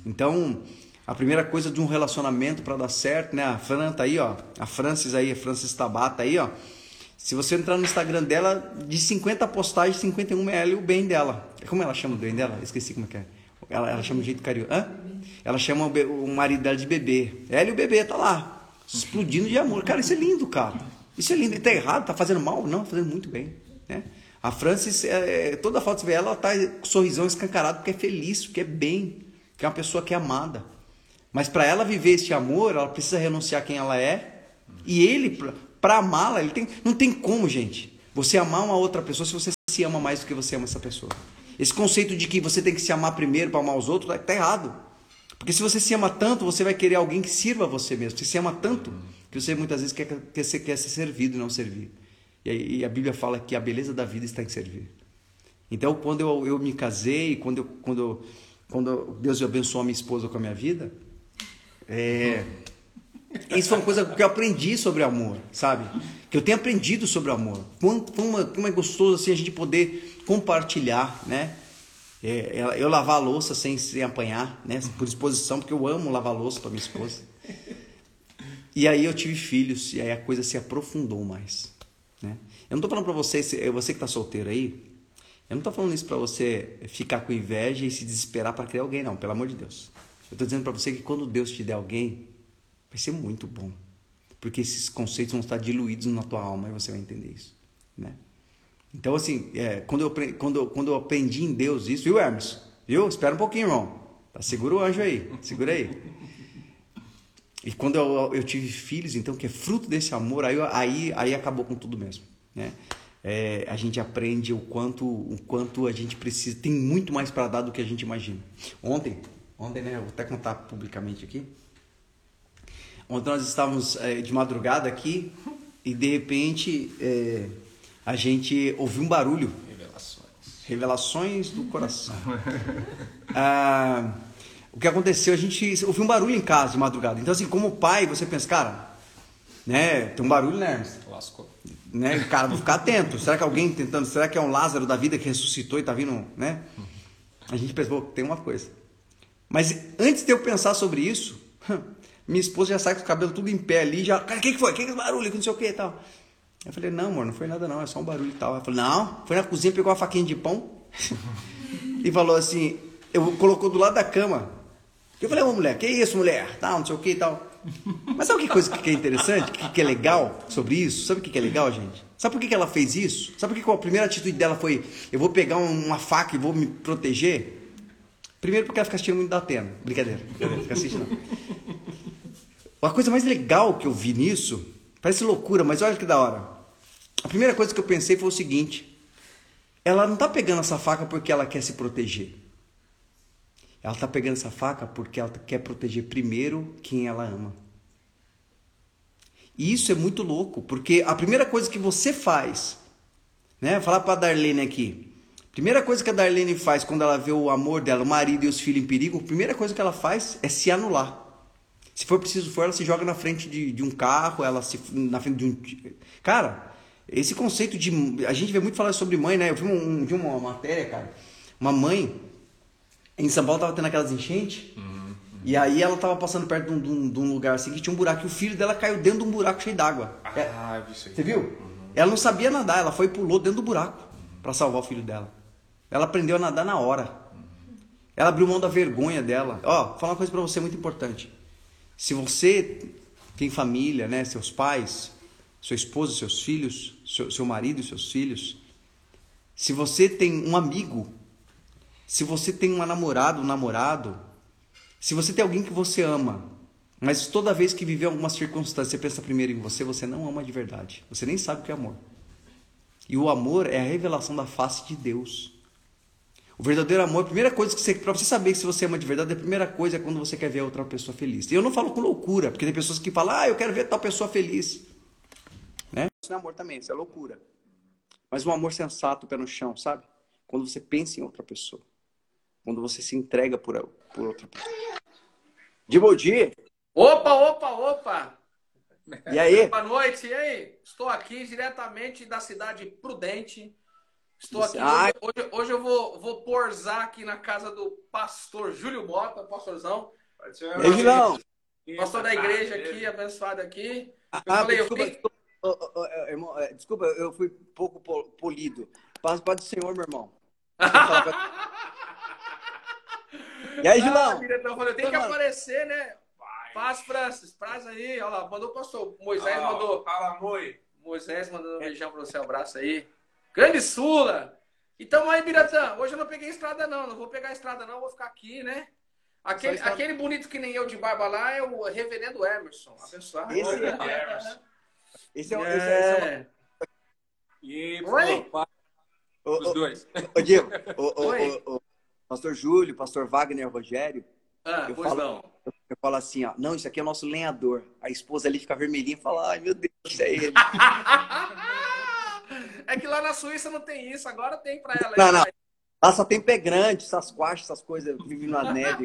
A: Então, a primeira coisa de um relacionamento para dar certo, né? A Fran tá aí, ó. A Francis aí, a Francis Tabata aí, ó. Se você entrar no Instagram dela, de 50 postagens, 51 é ela e o bem dela. Como ela chama o bem dela? Esqueci como é que é. Ela, ela chama de jeito carinhoso. Hã? Ela chama o, o marido dela de bebê. Ela e o bebê tá lá, explodindo de amor. Cara, isso é lindo, cara. Isso é lindo. E tá errado, tá fazendo mal? Não, tá fazendo muito bem. Né? A Francis, é, toda foto que você vê ela, tá com sorrisão escancarado porque é feliz, porque é bem que é uma pessoa que é amada. Mas para ela viver esse amor, ela precisa renunciar quem ela é. E ele, para amá-la, ele tem, não tem como, gente. Você amar uma outra pessoa se você se ama mais do que você ama essa pessoa. Esse conceito de que você tem que se amar primeiro para amar os outros está errado. Porque se você se ama tanto, você vai querer alguém que sirva você mesmo. Você se ama tanto que você muitas vezes quer, quer, ser, quer ser servido e não servir. E, e a Bíblia fala que a beleza da vida está em servir. Então, quando eu, eu me casei, quando eu, quando quando Deus abençoou a minha esposa com a minha vida, é, isso foi uma coisa que eu aprendi sobre amor, sabe? Que eu tenho aprendido sobre amor. Como, é gostoso assim a gente poder compartilhar, né? É, eu lavar a louça sem, sem apanhar, né? Por exposição, porque eu amo lavar louça para minha esposa. E aí eu tive filhos e aí a coisa se aprofundou mais, né? Eu não estou falando para você, você que está solteiro aí, eu não estou falando isso para você ficar com inveja e se desesperar para criar alguém, não, pelo amor de Deus. Eu estou dizendo para você que quando Deus te der alguém, vai ser muito bom. Porque esses conceitos vão estar diluídos na tua alma e você vai entender isso. Né? Então, assim, é, quando, eu, quando, quando eu aprendi em Deus isso, viu, Hermes? Viu? Espera um pouquinho, irmão. Tá, segura o anjo aí, segura aí. E quando eu, eu tive filhos, então, que é fruto desse amor, aí, aí, aí acabou com tudo mesmo. Né? é, a gente aprende o quanto, o quanto a gente precisa, tem muito mais para dar do que a gente imagina. Ontem, ontem, né, eu vou até contar publicamente aqui. Ontem nós estávamos é, de madrugada aqui e de repente é, a gente ouviu um barulho.
C: Revelações.
A: Revelações do coração. ah, o que aconteceu? A gente ouviu um barulho em casa de madrugada. Então, assim, como pai, você pensa, cara, né, tem um barulho, né?
C: Lascou
A: né? Cara, vou ficar atento. Será que alguém tentando, será que é um Lázaro da vida que ressuscitou e está vindo, né? A gente pensou, tem uma coisa. Mas antes de eu pensar sobre isso, minha esposa já sai com o cabelo tudo em pé ali, já, cara, o que, que foi? O que, que é barulho? Não sei o que e tal. Eu falei, não, amor, não foi nada não, é só um barulho e tal. Ela falou, não, foi na cozinha, pegou uma faquinha de pão e falou assim, eu colocou do lado da cama. Eu falei, ô mulher, que isso, mulher? Tal, não sei o que e tal. Mas sabe que coisa que é interessante, que, que é legal sobre isso? Sabe o que é legal, gente? Sabe por que ela fez isso? Sabe por que a primeira atitude dela foi: eu vou pegar uma faca e vou me proteger? Primeiro, porque ela fica assistindo muito da Atena. Brincadeira, brincadeira, fica assistindo. A coisa mais legal que eu vi nisso, parece loucura, mas olha que da hora. A primeira coisa que eu pensei foi o seguinte: ela não está pegando essa faca porque ela quer se proteger. Ela está pegando essa faca porque ela quer proteger primeiro quem ela ama. E isso é muito louco, porque a primeira coisa que você faz, né? Vou falar para a Darlene aqui. Primeira coisa que a Darlene faz quando ela vê o amor dela, o marido e os filhos em perigo, a primeira coisa que ela faz é se anular. Se for preciso for, ela se joga na frente de, de um carro, ela se na frente de um. Cara, esse conceito de. A gente vê muito falar sobre mãe, né? Eu vi, um, vi uma matéria, cara. Uma mãe em São Paulo tava tendo aquelas enchentes. Uhum, uhum. E aí ela tava passando perto de um, de, um, de lugar assim que tinha um buraco. E o filho dela caiu dentro de um buraco cheio d'água.
C: Ah, é, isso aí.
A: Você viu? Uhum. Ela não sabia nadar, ela foi e pulou dentro do buraco para salvar o filho dela. Ela aprendeu a nadar na hora. Ela abriu mão da vergonha dela. Ó, vou falar uma coisa para você muito importante. Se você tem família, né, seus pais, sua esposa, seus filhos, seu, seu marido e seus filhos, se você tem um amigo, se você tem uma namorada, um namorado, se você tem alguém que você ama, mas toda vez que viver alguma circunstância, você pensa primeiro em você, você não ama de verdade. Você nem sabe o que é amor. E o amor é a revelação da face de Deus. O verdadeiro amor, a primeira coisa que você, para você saber se você ama de verdade, a primeira coisa é quando você quer ver a outra pessoa feliz. E eu não falo com loucura, porque tem pessoas que falam, ah, eu quero ver tal pessoa feliz. Né? Isso não é amor também, isso é loucura. Mas um amor sensato, pé no chão, sabe? Quando você pensa em outra pessoa. Quando você se entrega por, por outra pessoa. De bom dia.
D: Opa, opa, opa!
A: E aí?
D: Boa noite, e aí? Estou aqui diretamente da cidade Prudente. Estou aqui. Hoje, hoje, hoje, eu vou, vou porzar aqui na casa do pastor Júlio Mota, pastorzão.
A: Beijo, não.
D: Pastor da igreja aqui, abençoado aqui.
A: Eu ah, falei, desculpa, eu desculpa, oh, oh, irmão, desculpa, eu fui pouco polido. Paz, paz do Senhor, meu irmão. e aí, Gilão? Ah,
D: diretor, tem que aparecer, né? Paz, Francis, praz aí. Olha lá, mandou o pastor. Moisés ah, mandou.
B: Fala, Moi.
D: Moisés mandando um beijão para você, um abraço aí. Grande Sula! Então aí, Biratã, hoje eu não peguei estrada, não. Não vou pegar estrada, não. Vou ficar aqui, né? Aquele, está... aquele bonito que nem eu de barba lá é o reverendo Emerson. Abençoado.
A: Esse é, é Emerson. Esse é o. É. Esse é,
B: E, Oi?
A: Os dois. Ô, Diego, o, o, o, pastor Júlio, pastor Wagner Rogério.
D: Ah, eu pois falo, não.
A: Eu falo assim, ó, não, isso aqui é o nosso lenhador. A esposa ali fica vermelhinha e fala, ai meu Deus, isso é ele.
D: é que lá na Suíça não tem isso, agora tem pra ela.
A: Não, não. Lá só tem pé grande, essas quachas, essas coisas, vivem na neve.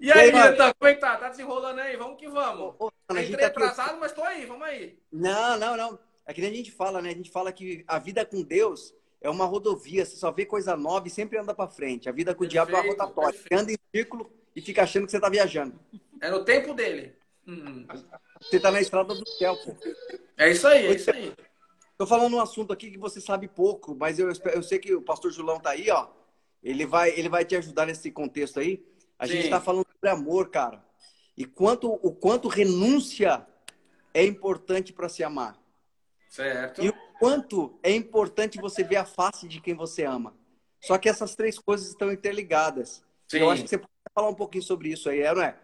D: E aí, Nilton, como é que tá? Tá desenrolando aí? Vamos que vamos. Ô, ô, Entrei tá atrasado, aqui... mas tô aí, vamos aí.
A: Não, não, não. É que nem a gente fala, né? A gente fala que a vida com Deus é uma rodovia, você só vê coisa nova e sempre anda para frente. A vida com perfeito, o diabo é uma rotatória. Você anda em círculo e fica achando que você tá viajando.
D: É no tempo dele.
A: Hum. Você tá na estrada do céu, pô.
D: É isso aí, é isso aí.
A: Tô falando um assunto aqui que você sabe pouco, mas eu, eu sei que o pastor Julão tá aí, ó. Ele vai, ele vai te ajudar nesse contexto aí. A Sim. gente está falando sobre amor, cara. E quanto, o quanto renúncia é importante para se amar.
D: Certo.
A: E o quanto é importante você ver a face de quem você ama. Só que essas três coisas estão interligadas. Sim. Eu acho que você pode falar um pouquinho sobre isso aí, não é?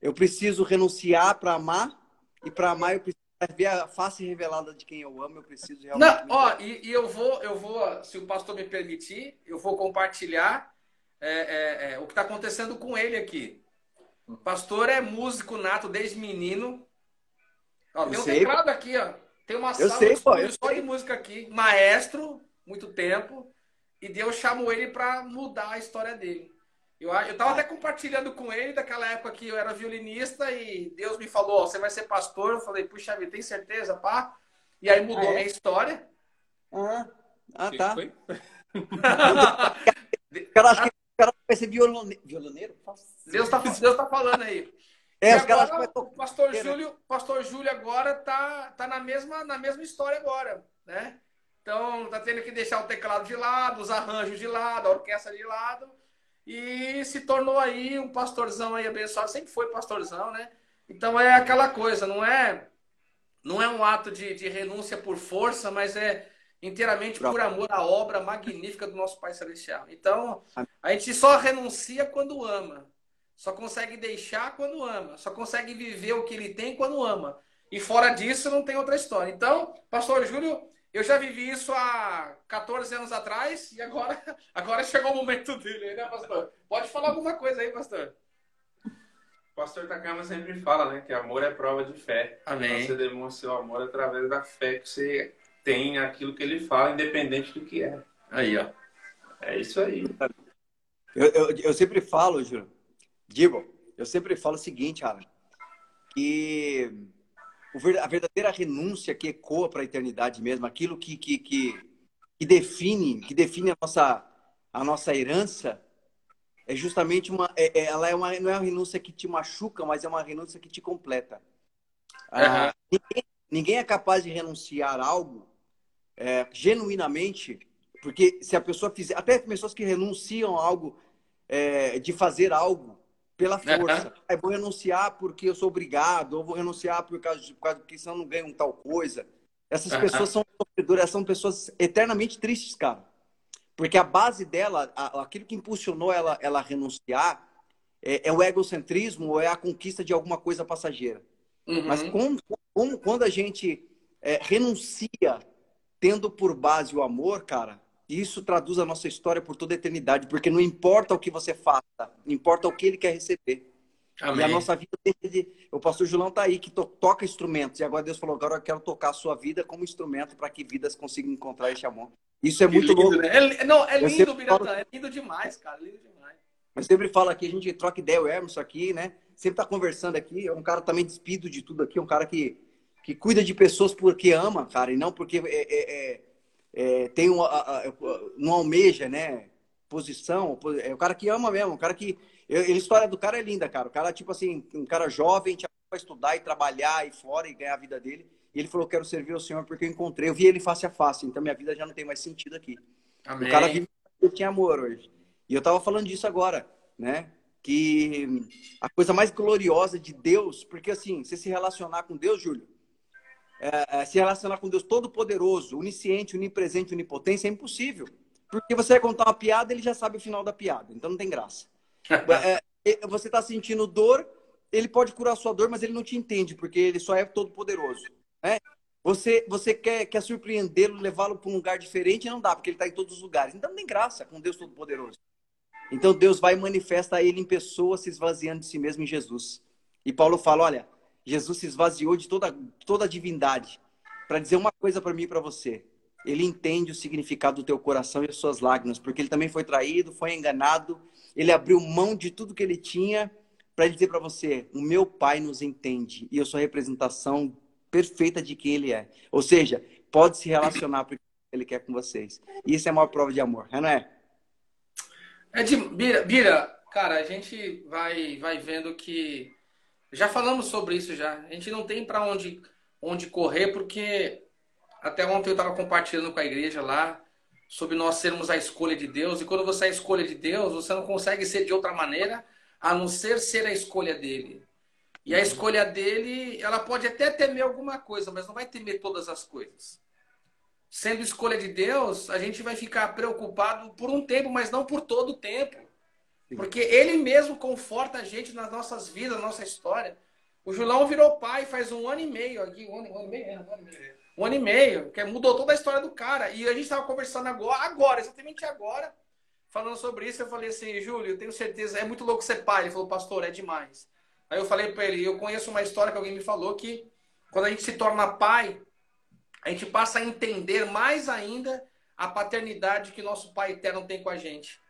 A: Eu preciso renunciar para amar e para amar eu preciso ver a face revelada de quem eu amo, eu preciso
D: realmente. Não, ó, e, e, eu vou, eu vou, se o pastor me permitir, eu vou compartilhar é, é, é, o que está acontecendo com ele aqui. O pastor é músico nato desde menino. Ó, tem um sei, teclado aqui, ó. Tem uma
A: eu sala sei, pô, eu
D: só
A: sei.
D: de música aqui, maestro, muito tempo, e Deus chamou ele para mudar a história dele. Eu, eu tava até compartilhando com ele daquela época que eu era violinista e Deus me falou, você vai ser pastor. Eu falei, puxa vida, tem certeza, pá? E aí mudou ah, é? minha história.
A: Ah, ah tá. cara, acho que o cara vai ser violoneiro.
D: Deus tá, Deus tá falando aí.
A: É,
D: os caras o pastor Júlio, pastor Júlio agora tá, tá na, mesma, na mesma história agora, né? Então, tá tendo que deixar o teclado de lado, os arranjos de lado, a orquestra de lado, e se tornou aí um pastorzão aí abençoado, sempre foi pastorzão, né? Então é aquela coisa, não é não é um ato de, de renúncia por força, mas é inteiramente por amor à obra magnífica do nosso Pai Celestial. Então, a gente só renuncia quando ama. Só consegue deixar quando ama. Só consegue viver o que ele tem quando ama. E fora disso, não tem outra história. Então, Pastor Júlio, eu já vivi isso há 14 anos atrás e agora, agora chegou o momento dele, né, pastor? Pode falar alguma coisa aí, pastor.
B: O pastor Takama sempre fala, né, que amor é prova de fé.
D: Amém.
B: Você demonstra seu amor através da fé que você tem naquilo que ele fala, independente do que é.
D: Aí, ó.
B: É isso aí.
A: Eu, eu, eu sempre falo, Júlio, Digo, eu sempre falo o seguinte, Alan, que a verdadeira renúncia que ecoa para a eternidade mesmo, aquilo que, que, que, que, define, que define a nossa, a nossa herança, é justamente uma, é, é ela é uma, não é uma renúncia que te machuca, mas é uma renúncia que te completa. Uhum. Ah, ninguém, ninguém, é capaz de renunciar algo é, genuinamente porque se a pessoa fizer, até pessoas que renunciam a algo, é, de fazer algo pela força. Uhum. É vou renunciar porque eu sou obrigado, ou vou renunciar por causa, de, por causa que senão não ganho tal coisa. Essas uhum. pessoas são sofredoras, são pessoas eternamente tristes, cara. Porque a base dela, aquilo que impulsionou ela, ela a renunciar, é, é, o egocentrismo ou é a conquista de alguma coisa passageira. Uhum. Mas quando, quando a gente é, renuncia tendo por base o amor, cara, isso traduz a nossa história por toda a eternidade, porque não importa o que você faça, importa o que ele quer receber. Amém. E a nossa vida de... O pastor Julão tá aí, que to... toca instrumentos. E agora Deus falou: agora eu quero tocar a sua vida como instrumento para que vidas consigam encontrar esse amor. Isso é que muito lindo, louco. Né?
D: É, não, é lindo, Biratã. Falo... É lindo demais, cara. Lindo demais.
A: Eu sempre falo aqui, a gente troca ideia, o Emerson aqui, né? Sempre tá conversando aqui. É um cara também despido de tudo aqui, um cara que, que cuida de pessoas porque ama, cara, e não porque é, é, é tem uma, a, a, não almeja, né? Posição. É o cara que ama mesmo, o cara que. a história do cara é linda, cara. O cara, tipo assim, um cara jovem, para estudar e trabalhar e fora e ganhar a vida dele. E ele falou: Quero servir ao Senhor porque eu encontrei. Eu vi ele face a face, então minha vida já não tem mais sentido aqui. Amém. O cara vive tinha amor hoje. E eu tava falando disso agora, né? Que a coisa mais gloriosa de Deus, porque assim, você se relacionar com Deus, Júlio, é, é, se relacionar com Deus Todo-Poderoso, onisciente, onipresente, onipotência, é impossível. Porque você vai contar uma piada, ele já sabe o final da piada, então não tem graça. É, é, você está sentindo dor, ele pode curar a sua dor, mas ele não te entende, porque ele só é todo-poderoso. Né? Você, você quer, quer surpreendê-lo, levá-lo para um lugar diferente, não dá, porque ele está em todos os lugares. Então não tem graça com Deus Todo-Poderoso. Então Deus vai e manifesta ele em pessoas se esvaziando de si mesmo em Jesus. E Paulo fala: olha, Jesus se esvaziou de toda, toda a divindade para dizer uma coisa para mim e para você. Ele entende o significado do teu coração e as suas lágrimas, porque ele também foi traído, foi enganado. Ele abriu mão de tudo que ele tinha para dizer para você: o meu pai nos entende e eu sou a representação perfeita de quem ele é. Ou seja, pode se relacionar porque ele quer com vocês. E isso é a maior prova de amor, não é?
D: É de Bira, Bira, cara, a gente vai vai vendo que já falamos sobre isso já. A gente não tem para onde, onde correr, porque até ontem eu estava compartilhando com a igreja lá sobre nós sermos a escolha de Deus. E quando você é a escolha de Deus, você não consegue ser de outra maneira a não ser ser a escolha dele. E a escolha dele, ela pode até temer alguma coisa, mas não vai temer todas as coisas. Sendo escolha de Deus, a gente vai ficar preocupado por um tempo, mas não por todo o tempo. Porque ele mesmo conforta a gente nas nossas vidas, na nossa história. O Julão virou pai faz um ano e meio aqui, um ano, um ano e meio, é, um ano e meio, um ano e meio, que mudou toda a história do cara. E a gente estava conversando agora, agora, exatamente agora, falando sobre isso. Eu falei assim, Júlio, eu tenho certeza, é muito louco ser pai. Ele falou, pastor, é demais. Aí eu falei para ele, eu conheço uma história que alguém me falou que quando a gente se torna pai, a gente passa a entender mais ainda a paternidade que nosso pai eterno tem com a gente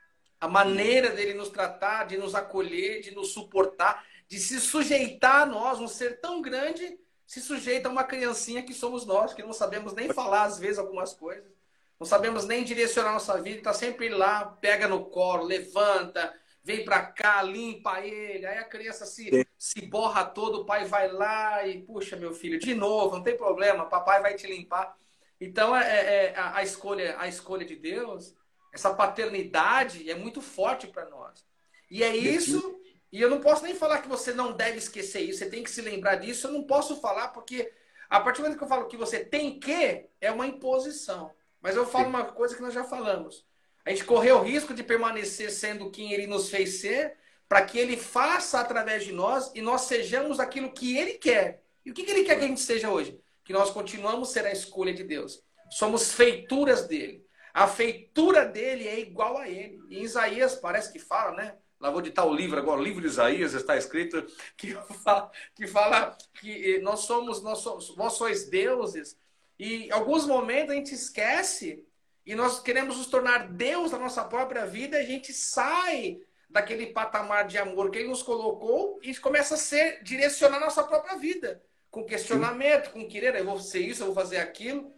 D: a maneira dele nos tratar, de nos acolher, de nos suportar, de se sujeitar a nós, um ser tão grande se sujeita a uma criancinha que somos nós, que não sabemos nem falar às vezes algumas coisas, não sabemos nem direcionar nossa vida, está sempre lá, pega no colo, levanta, vem para cá, limpa ele, aí a criança se, se borra todo, o pai vai lá e puxa meu filho, de novo, não tem problema, papai vai te limpar. Então é, é, é a, a escolha, a escolha de Deus essa paternidade é muito forte para nós. E é isso, e eu não posso nem falar que você não deve esquecer isso, você tem que se lembrar disso. Eu não posso falar porque a partir do momento que eu falo que você tem que, é uma imposição. Mas eu falo uma coisa que nós já falamos. A gente correu o risco de permanecer sendo quem ele nos fez ser, para que ele faça através de nós e nós sejamos aquilo que ele quer. E o que, que ele quer que a gente seja hoje? Que nós continuamos a ser a escolha de Deus. Somos feituras dele. A feitura dele é igual a ele. Em Isaías parece que fala, né? Lá vou editar o livro agora, o livro de Isaías está escrito que fala que, fala que nós somos, nós somos, vós sois deuses. E em alguns momentos a gente esquece e nós queremos nos tornar Deus na nossa própria vida, a gente sai daquele patamar de amor que ele nos colocou e começa a ser direcionar a nossa própria vida, com questionamento, com querer, eu vou ser isso, eu vou fazer aquilo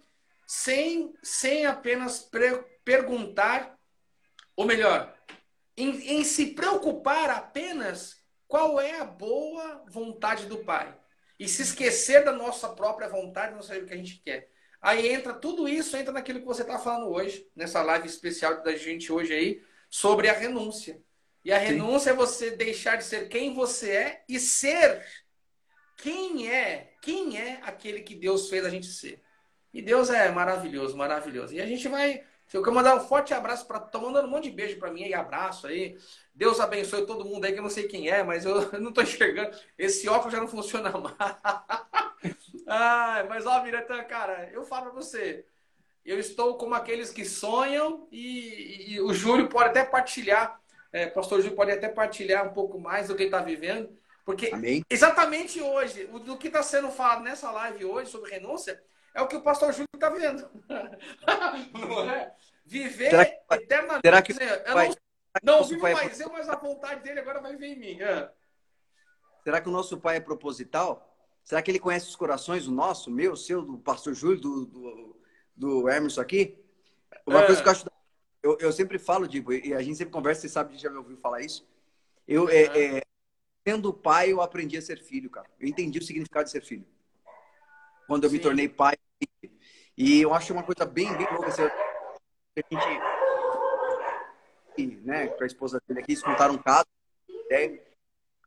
D: sem, sem apenas perguntar, ou melhor, em, em se preocupar apenas qual é a boa vontade do Pai. E se esquecer da nossa própria vontade, não saber o que a gente quer. Aí entra tudo isso, entra naquilo que você está falando hoje, nessa live especial da gente hoje aí, sobre a renúncia. E a renúncia Sim. é você deixar de ser quem você é e ser quem é, quem é aquele que Deus fez a gente ser. E Deus é maravilhoso, maravilhoso. E a gente vai eu quero mandar um forte abraço para. Tô mandando um monte de beijo para mim aí, abraço aí. Deus abençoe todo mundo aí, que eu não sei quem é, mas eu não tô enxergando. Esse óculos já não funciona mais. Ai, mas ó, Miratã, cara, eu falo para você. Eu estou como aqueles que sonham e, e, e o Júlio pode até partilhar, é, pastor Júlio pode até partilhar um pouco mais do que ele está vivendo, porque Amém. exatamente hoje, o, do que está sendo falado nessa live hoje sobre renúncia, é o que o pastor Júlio está vendo. não é? Viver será que, eternamente. Será que eu vai, não, não vivo é mais é... eu, mas a vontade dele agora vai vir em mim. É.
A: Será que o nosso pai é proposital? Será que ele conhece os corações, o nosso, o meu, o seu, do pastor Júlio, do, do, do Emerson aqui? Uma é. coisa que eu acho. Eu, eu sempre falo, Digo, e a gente sempre conversa, você sabe, já me ouviu falar isso. Eu, é, é, sendo pai, eu aprendi a ser filho, cara. Eu entendi o significado de ser filho. Quando eu Sim. me tornei pai. E eu acho uma coisa bem, bem louca. Assim, a gente, né, para a esposa dele aqui, eles contaram um caso, né,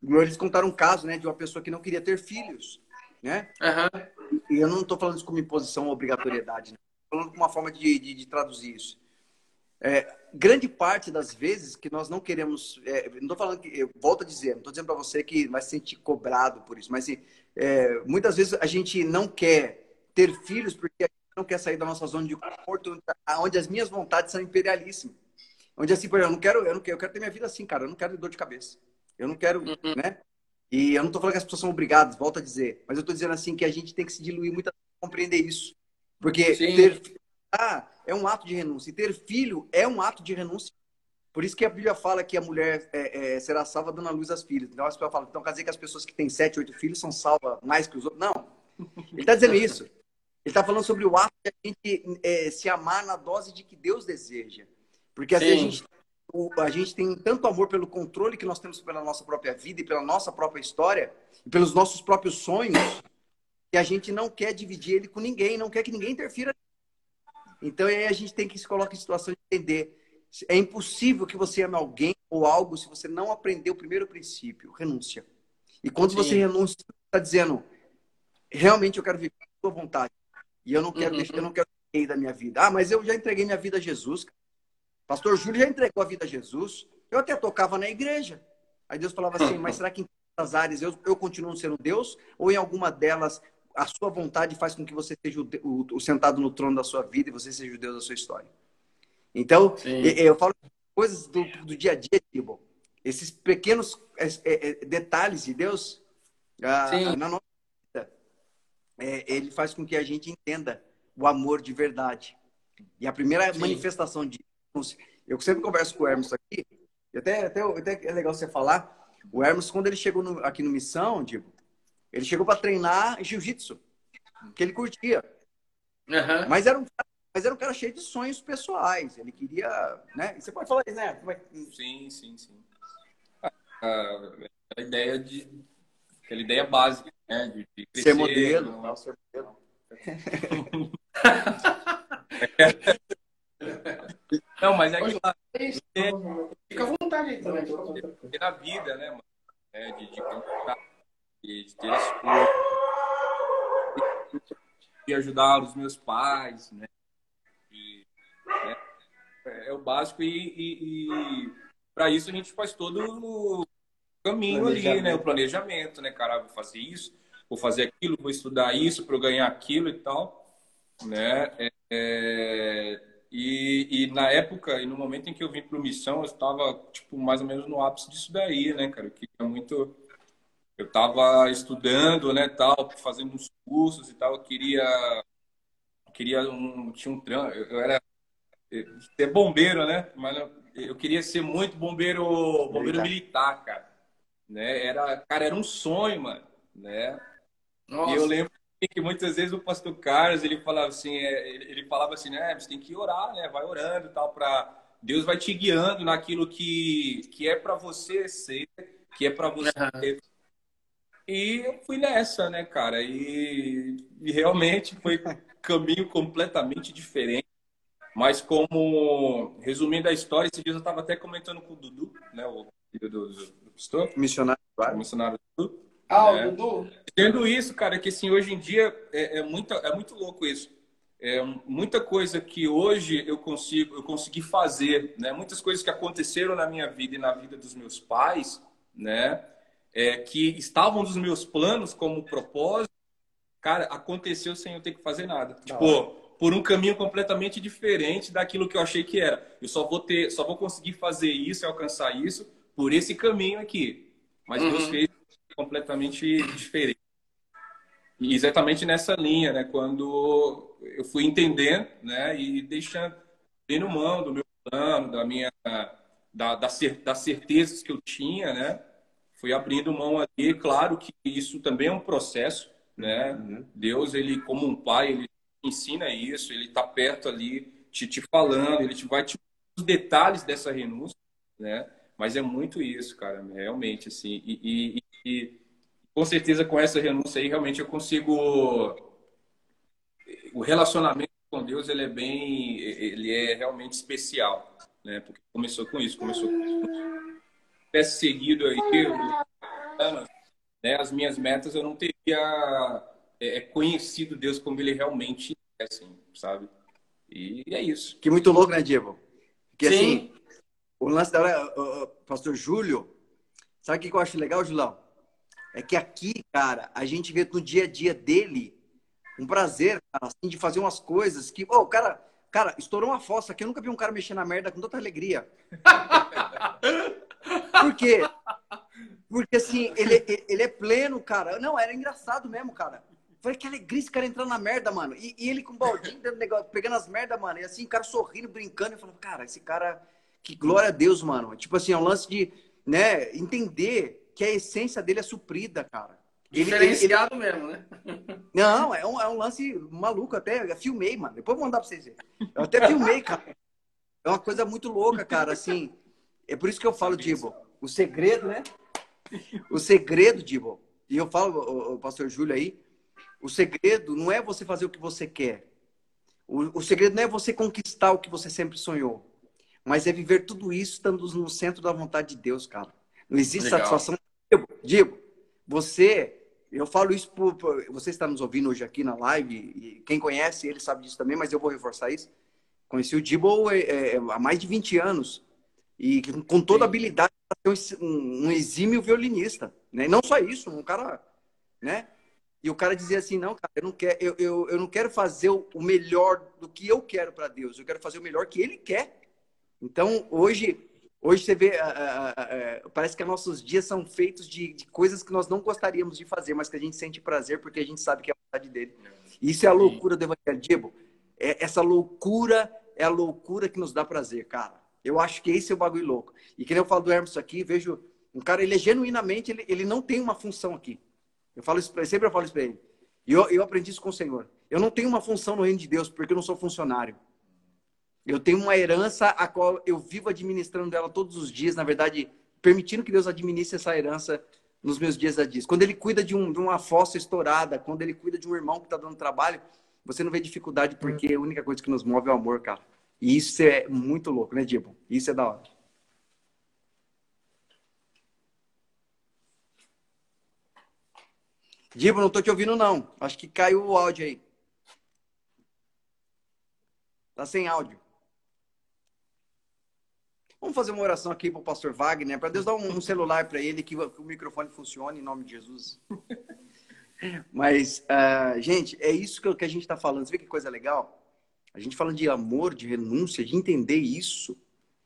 A: eles contaram um caso, né, de uma pessoa que não queria ter filhos, né? Uhum. E eu não estou falando isso como imposição ou obrigatoriedade, né? falando como uma forma de, de, de traduzir isso. É, grande parte das vezes que nós não queremos, é, não estou falando que, eu volto a dizer, não estou dizendo para você que vai se sentir cobrado por isso, mas assim, é, muitas vezes a gente não quer ter filhos porque não quer sair da nossa zona de conforto, onde as minhas vontades são imperialíssimas. Onde assim, por exemplo, eu não quero, eu não quero, eu quero ter minha vida assim, cara, eu não quero dor de cabeça. Eu não quero, uhum. né? E eu não estou falando que as pessoas são obrigadas, volto a dizer, mas eu estou dizendo assim que a gente tem que se diluir muito para compreender isso. Porque Sim. ter ah, é um ato de renúncia. E ter filho é um ato de renúncia. Por isso que a Bíblia fala que a mulher é, é, será salva dando a luz às filhas. Então, as pessoas falam, então quer dizer que as pessoas que têm sete, oito filhos são salvas mais que os outros? Não. Ele está dizendo isso. Ele está falando sobre o ato de a gente é, se amar na dose de que Deus deseja. Porque às Sim. vezes a gente, o, a gente tem tanto amor pelo controle que nós temos pela nossa própria vida e pela nossa própria história, e pelos nossos próprios sonhos, que a gente não quer dividir ele com ninguém, não quer que ninguém interfira. Então aí a gente tem que se colocar em situação de entender. É impossível que você ame alguém ou algo se você não aprender o primeiro princípio, renúncia. E quando Sim. você renuncia, está dizendo, realmente eu quero viver a sua vontade. E eu não quero uhum. deixar, eu não quero rei da minha vida. Ah, mas eu já entreguei minha vida a Jesus. Pastor Júlio já entregou a vida a Jesus. Eu até tocava na igreja. Aí Deus falava assim, mas será que em todas as áreas eu, eu continuo sendo Deus? Ou em alguma delas a sua vontade faz com que você seja o, o, o sentado no trono da sua vida e você seja o Deus da sua história? Então, eu, eu falo coisas do, do, dia a dia, tipo, esses pequenos é, é detalhes de Deus ah, na nossa é, ele faz com que a gente entenda o amor de verdade. E a primeira Sim. manifestação de eu sempre converso com o Hermes aqui, e até, até, até é legal você falar, o Hermes, quando ele chegou no, aqui no Missão, tipo, ele chegou para treinar jiu-jitsu, que ele curtia. Uhum. Mas, era um, mas era um cara cheio de sonhos pessoais. Ele queria. Né? Você pode falar isso, né?
C: Sim, sim, sim. Ah, a ideia de. Aquela ideia básica né? De, de crescer,
A: ser modelo. Não, ser modelo.
C: não, mas é que
D: Fica à vontade aí também.
C: Ter a vida, né, mano? É, de, de cantar, de, de ter esforço, de ajudar os meus pais, né? E, né? É, é o básico e, e, e para isso a gente faz todo o caminho ali, né? O planejamento, né, cara? Vou fazer isso, vou fazer aquilo, vou estudar isso para ganhar aquilo e tal, né? É, é, e, e, na época, e no momento em que eu vim para missão, eu estava, tipo, mais ou menos no ápice disso daí, né, cara? Eu queria muito... Eu estava estudando, né, tal, fazendo uns cursos e tal, eu queria... queria um... Tinha um trampo, eu era... Ser bombeiro, né? Mas eu queria ser muito bombeiro, bombeiro militar, cara né? Era, cara, era um sonho, mano, né? Nossa. E eu lembro que muitas vezes o pastor Carlos, ele falava assim, é, ele falava assim, né, você tem que orar, né? Vai orando e tal para Deus vai te guiando naquilo que que é para você ser, que é para você ter. E eu fui nessa, né, cara? E, e realmente foi caminho completamente diferente. Mas como, resumindo a história, esses dias eu estava até comentando com o Dudu, né, o filho do, do, do pastor.
A: Missionário, claro.
C: Missionário Dudu.
D: Ah, o Dudu?
C: Tendo isso, cara, que assim, hoje em dia é, é, muito, é muito louco isso. É muita coisa que hoje eu consigo, eu consegui fazer, né? Muitas coisas que aconteceram na minha vida e na vida dos meus pais, né? É, que estavam nos meus planos como propósito, cara, aconteceu sem eu ter que fazer nada. Tipo, por um caminho completamente diferente daquilo que eu achei que era. Eu só vou ter, só vou conseguir fazer isso e alcançar isso por esse caminho aqui. Mas
D: Uhum.
C: Deus fez completamente diferente. E exatamente nessa linha, né? Quando eu fui entendendo, né? E deixando, tendo mão do meu plano, da minha, da, da das certezas que eu tinha, né? Fui abrindo mão ali. Claro que isso também é um processo, né? Deus, ele como um pai, ele ensina isso, ele está perto ali, te, te falando, ele te vai te os detalhes dessa renúncia, né? Mas é muito isso, cara, realmente, assim. E, e- e com certeza com essa renúncia aí, realmente eu consigo. O relacionamento com Deus, ele é bem. Ele é realmente especial, né? Porque começou com isso, começou com. Se tivesse seguido aí, né, as minhas metas, eu não teria é, conhecido Deus como ele realmente é, assim, sabe? E é isso.
A: Que muito louco, né, Diego? Porque
D: Sim.
A: assim, o lance da hora, o pastor Júlio, sabe o que eu acho legal, Julão? É que aqui, cara, a gente vê no dia a dia dele um prazer, cara, assim, de fazer umas coisas que, ô, o cara, cara, estourou uma fossa aqui, eu nunca vi um cara mexer na merda com tanta alegria. Por quê? Porque assim, ele, ele é pleno, cara. Não, era engraçado mesmo, cara. Falei, que alegria esse cara entrando na merda, mano. E, e ele com o baldinho dentro do negócio, pegando as merdas, mano. E assim, o cara sorrindo, brincando. Eu falava, cara, esse cara, que glória a Deus, mano. Tipo assim, é um lance de, né, entender que a essência dele é suprida, cara. Ele- ele- ele-
D: Diferenciado mesmo, né?
A: não, é um, é um lance maluco até. Eu filmei, mano. Depois eu vou mandar pra vocês verem. Eu até filmei, cara. É uma coisa muito louca, cara. Assim, é por isso que eu falo, Dibo, o segredo, né? O segredo, Dibo, e eu falo, o, o pastor Júlio aí, o segredo não é você fazer o que você quer. O, o segredo não é você conquistar o que você sempre sonhou. Mas é viver tudo isso estando no centro da vontade de Deus, cara. Não existe
C: Legal.
A: satisfação. Dibo, Dibo, você, eu falo isso por, por- Você está nos ouvindo hoje aqui na live, e quem conhece ele sabe disso também, mas eu vou reforçar isso. Conheci o Dibo é, é, há mais de 20 anos. E com- toda a habilidade para ser um, um exímio violinista. Né? E não só isso, um cara. Né? E o cara dizia assim: não, cara, eu não quero, eu, eu, eu não quero fazer o melhor do que eu quero para Deus, eu quero fazer o melhor que Ele quer. Então, hoje, hoje você vê, ah, ah, ah, parece que nossos dias são feitos de, de coisas que nós não gostaríamos de fazer, mas que a gente sente prazer porque a gente sabe que é a vontade dele. Isso é a loucura do Evangelho. Diego, é, essa loucura é a loucura que nos dá prazer, cara. Eu acho que esse é o bagulho louco. E que nem eu falo do Hermes aqui, vejo um cara, ele é genuinamente, ele, ele não tem uma função aqui. Eu falo isso pra ele, sempre eu falo isso pra ele. E eu, eu aprendi isso com o Senhor. Eu não tenho uma função no reino de Deus porque eu não sou funcionário. Eu tenho uma herança a qual eu vivo administrando ela todos os dias, na verdade, permitindo que Deus administre essa herança nos meus dias a dias. Quando ele cuida de, um, de uma fossa estourada, quando ele cuida de um irmão que está dando trabalho, você não vê dificuldade porque a única coisa que nos move é o amor, cara. E isso é muito louco, né, Dibo? Isso é da hora. Dibo, não tô te ouvindo, não. Acho que caiu o áudio aí. Tá sem áudio. Vamos fazer uma oração aqui para o pastor Wagner, para Deus dar um, celular para ele, que, o- microfone funcione em nome de Jesus. Mas, ah, gente, é isso que, a gente está falando. Você vê que coisa legal? A gente falando de amor, de renúncia, de entender isso.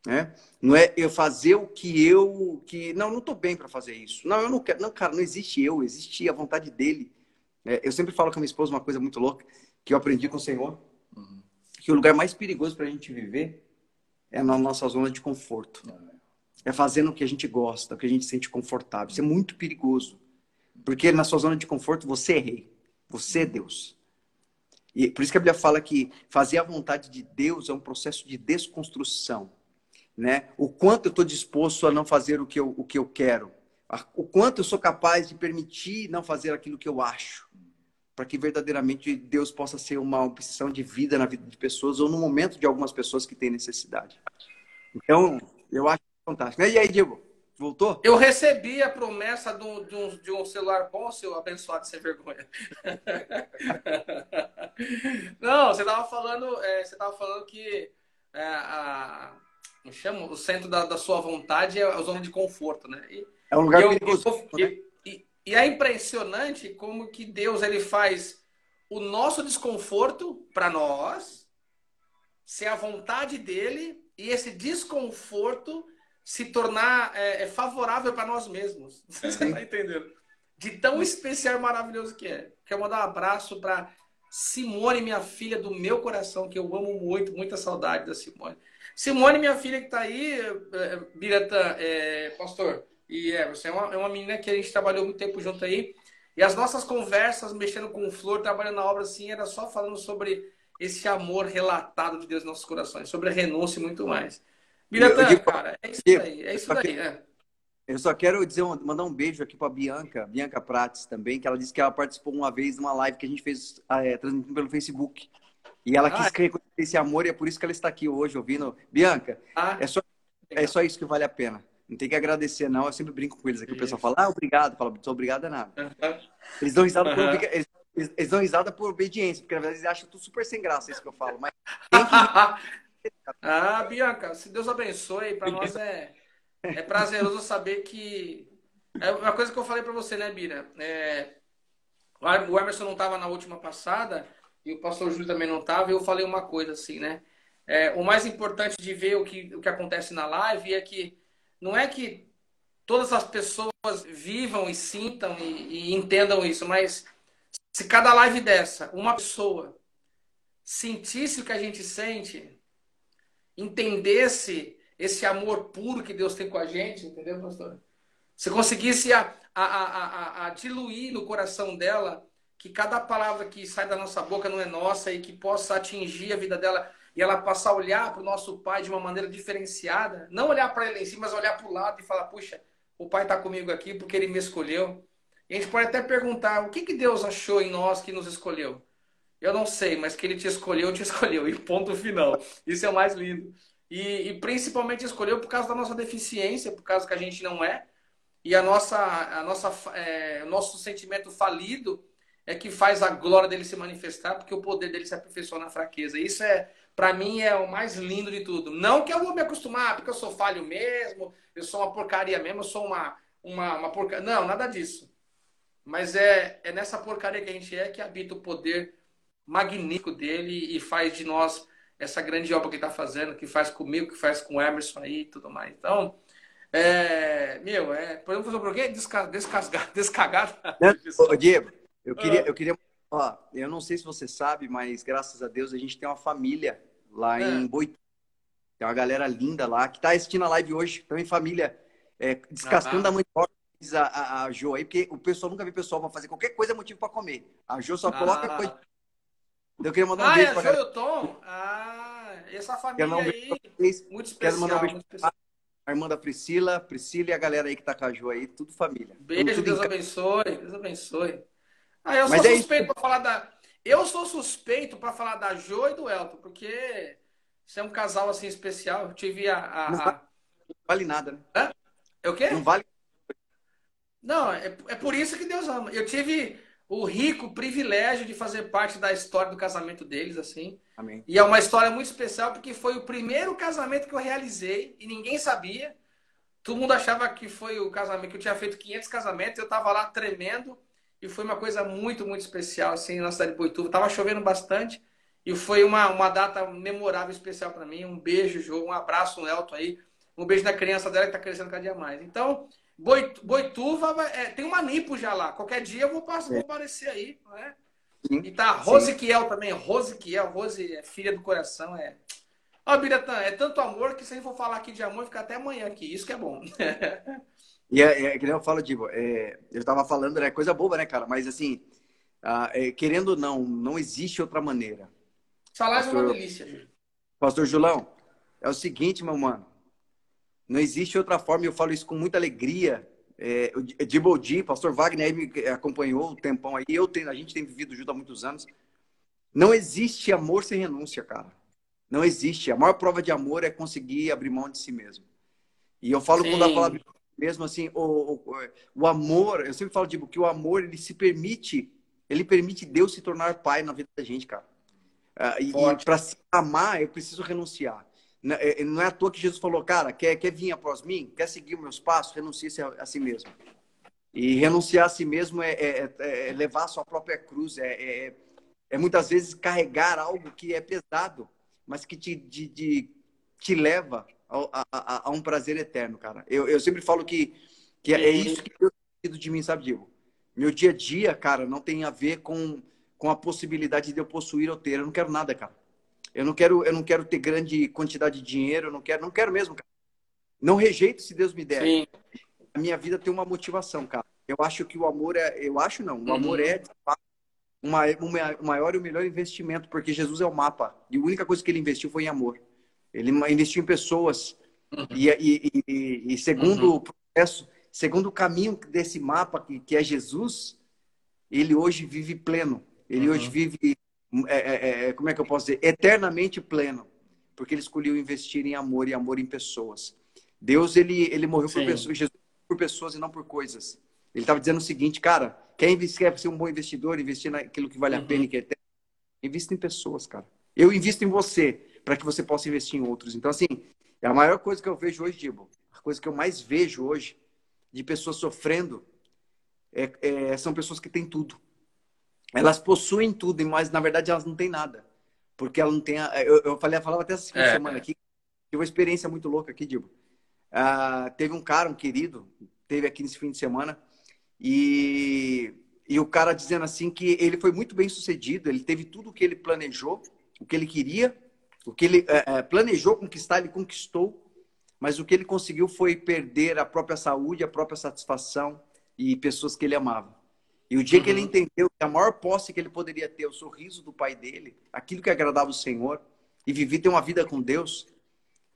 A: Né? Não é eu fazer o que eu. que Não, não estou bem para fazer isso. Não, eu não quero. Não, cara, não existe eu, existe a vontade dele. É, eu sempre falo com a minha esposa uma coisa muito louca, que eu aprendi com o Senhor, que o lugar mais perigoso para a gente viver é na nossa zona de conforto. É fazendo o que a gente gosta, o que a gente sente confortável. Isso é muito perigoso. Porque na sua zona de conforto você é rei. Você é Deus. E por isso que a Bíblia fala que fazer a vontade de Deus é um processo de desconstrução. Né? O quanto eu estou disposto a não fazer o que, eu, o que eu quero. O quanto eu sou capaz de permitir não fazer aquilo que eu acho. Para que verdadeiramente Deus possa ser uma opção de vida na vida de pessoas ou no momento de algumas pessoas que têm necessidade. Então, eu acho fantástico. E aí, Diego? Voltou?
D: Eu recebi a promessa de um, de um, de um celular bom, seu abençoado sem vergonha. Não, você estava falando, é, você tava falando que é, a, me chama, o centro da, da, sua vontade é a zona de conforto, né? E,
A: é um lugar
D: eu,
A: perigoso.
D: Eu, né? E, é impressionante como que Deus ele faz o nosso desconforto para nós ser a vontade dele e esse desconforto se tornar é, é favorável para nós mesmos. Você está entendendo? De tão especial e maravilhoso que é. Quero mandar um abraço para Simone, minha filha do meu coração, que eu amo muito, muita saudade da Simone. Simone, minha filha que está aí, é, Birata, é, pastor, e é, você é uma, é uma menina que a gente trabalhou muito tempo junto aí. E as nossas conversas, mexendo com flor, trabalhando na obra assim, era só falando sobre esse amor relatado de Deus nos nossos corações, sobre a renúncia e muito mais. Biratã, digo, cara, é isso aí, é isso daí, né?
A: Eu só quero dizer, mandar um beijo aqui para Bianca, Bianca Prates também, que ela disse que ela participou uma vez de uma live que a gente fez é, transmitindo pelo Facebook. E ela quis ah, é? reconhecer esse amor e é por isso que ela está aqui hoje ouvindo. Bianca, ah, é, só, é só isso que vale a pena. Não tem que agradecer, não. Eu sempre brinco com eles aqui. O pessoal fala, ah, obrigado. Fala, sou obrigado a nada. Eles dão risada por, eles, eles dão risada por obediência, porque na verdade eles acham tudo super sem graça isso que eu falo. Mas que
D: ah, Bianca, se Deus abençoe, para nós é, é prazeroso saber que. É uma coisa que eu falei para você, né, Bira? É, o Emerson não estava na última passada e o pastor Júlio também não estava, e eu falei uma coisa assim, né? É, o mais importante de ver o que, o que acontece na live é que não é que todas as pessoas vivam e sintam e, e entendam isso, mas se cada live dessa, uma pessoa sentisse o que a gente sente, entendesse esse amor puro que Deus tem com a gente, entendeu, pastor? Se conseguisse a, a, a, a, diluir no coração dela que cada palavra que sai da nossa boca não é nossa e que possa atingir a vida dela e ela passar a olhar para o nosso pai de uma maneira diferenciada, não olhar para ele em si, mas olhar para o lado e falar, puxa, o pai está comigo aqui porque ele me escolheu. E a gente pode até perguntar, o que, que Deus achou em nós que nos escolheu? Eu não sei, mas que ele te escolheu, te escolheu. E ponto final. Isso é o mais lindo. E, e, principalmente escolheu por causa da nossa deficiência, por causa que a gente não é. E a nossa, a nossa, é, nosso sentimento falido é que faz a glória dele se manifestar, porque o poder dele se aperfeiçoa na fraqueza. Isso é, para mim, é o mais lindo de tudo. Não que eu vou me acostumar, porque eu sou falho mesmo, eu sou uma porcaria mesmo, eu sou uma, uma, uma porcaria. Não, nada disso. Mas é, é nessa porcaria que a gente é que habita o poder magnífico dele e faz de nós essa grande obra que está fazendo, que faz comigo, que faz com o Emerson aí e tudo mais. Então, é, meu, é, podemos fazer um quê? Desca, descasgar, descagar.
A: Diego, eu queria, eu queria, ó, eu não sei se você sabe, mas graças a Deus a gente tem uma família lá é. em Boituva. Tem uma galera linda lá que está assistindo a live hoje, também família, é, descascando ah. a mandioca a, a, a Jo aí, porque o pessoal nunca vê pessoal para fazer qualquer coisa é motivo para comer. A Jo só coloca ah. coisa eu queria mandar um
D: ah,
A: beijo
D: é
A: pra
D: galera. Tom? Ah, essa família aí, muito especial. Quero mandar um beijo
A: pra a irmã da Priscila, Priscila e a galera aí que tá com a Jo aí, tudo família.
D: Beijo, tudo Deus abençoe, Deus abençoe. Ah, eu Mas sou é suspeito para falar da... Eu sou suspeito para falar da Jo e do Elton, porque você é um casal assim especial. Eu tive a... a,
A: não,
D: a...
A: Vale, não vale nada, né? Hã?
D: É o quê?
A: Não vale.
D: Não, é, é por isso que Deus ama. Eu tive o rico privilégio de fazer parte da história do casamento deles, assim.
A: Amém.
D: E é uma história muito especial porque foi o primeiro casamento que eu realizei e ninguém sabia. Todo mundo achava que foi o casamento que eu tinha feito 500 casamentos, eu tava lá tremendo e foi uma coisa muito, muito especial assim na cidade de Boituva. Tava chovendo bastante e foi uma, uma data memorável, especial para mim. Um beijo, João, um abraço, um Elton aí. Um beijo na criança dela que tá crescendo cada dia mais. Então, Boituva é, tem uma Nipo já lá. Qualquer dia eu vou, passar, vou aparecer aí. Né? E tá Rose Kiel também. Rose Kiel. Rose é filha do coração. É. Ó, Biratã, é tanto amor que se a gente for falar aqui de amor, fica até amanhã aqui. Isso que é bom.
A: e é, é, que nem eu falo, Digo, é, eu tava falando, né? Coisa boba, né, cara? Mas assim, ah, é, querendo ou não, não existe outra maneira.
D: Salário é uma delícia.
A: Pastor Julão, é o seguinte, meu mano. Não existe outra forma, e eu falo isso com muita alegria. É, o Dibodi, pastor Wagner aí me acompanhou um tempão aí. Eu tenho, a gente tem vivido junto há muitos anos. Não existe amor sem renúncia, cara. Não existe. A maior prova de amor é conseguir abrir mão de si mesmo. E eu falo Sim. quando eu falo mesmo assim, o, o, o, amor, eu sempre falo tipo, que o amor ele se permite, ele permite Deus se tornar pai na vida da gente, cara. Uh, e para se amar, eu preciso renunciar. É, não é à toa que Jesus falou, cara, quer, quer vir após mim? Quer seguir meus passos? Renuncie a, a si mesmo. E renunciar a si mesmo é, é, é, é levar a sua própria cruz, é, é, é, muitas vezes carregar algo que é pesado, mas que te, de, de, te leva a, a, a, um prazer eterno, cara. Eu, eu sempre falo que, que é isso que Deus tem de mim, sabe, Diego? Meu dia a dia, cara, não tem a ver com, com a possibilidade de eu possuir ou ter. Eu não quero nada, cara. Eu não quero, eu não quero ter grande quantidade de dinheiro, eu não quero, não quero mesmo, cara. Não rejeito se Deus me der. Sim. A minha vida tem uma motivação, cara. Eu acho que o amor é, eu acho não, o uhum. amor é uma, uma, o maior e o melhor investimento, porque Jesus é o mapa. E a única coisa que ele investiu foi em amor. Ele investiu em pessoas. Uhum. E, e, e, e, segundo uhum. o processo, segundo o caminho desse mapa, que, que é Jesus, ele hoje vive pleno. Ele uhum. hoje vive, é, é, é, é, como é que eu posso dizer? Eternamente pleno. Porque ele escolheu investir em amor e amor em pessoas. Deus, ele, ele morreu Sim. por pessoas, Jesus por pessoas e não por coisas. Ele estava dizendo o seguinte, cara, investir, quer ser um bom investidor, investir naquilo que vale a pena e uhum. que é eterno? Invista em pessoas, cara. Eu invisto em você para que você possa investir em outros. Então, assim, é a maior coisa que eu vejo hoje, Dibo, a coisa que eu mais vejo hoje de pessoas sofrendo é, é, são pessoas que têm tudo. Elas possuem tudo, mas na verdade elas não têm nada. Porque ela não tem. A, eu, eu falei, eu falava até essa é, semana aqui, tive uma experiência muito louca aqui, Dibo. Ah, teve um cara, um querido, teve aqui nesse fim de semana, e, e o cara dizendo assim que ele foi muito bem sucedido, ele teve tudo o que ele planejou, o que ele queria, o que ele é, é, planejou conquistar, ele conquistou, mas o que ele conseguiu foi perder a própria saúde, a própria satisfação e pessoas que ele amava. E o dia uhum. que ele uhum. entendeu que a maior posse que ele poderia ter, o sorriso do pai dele, aquilo que agradava o Senhor, e viver ter uma vida com Deus,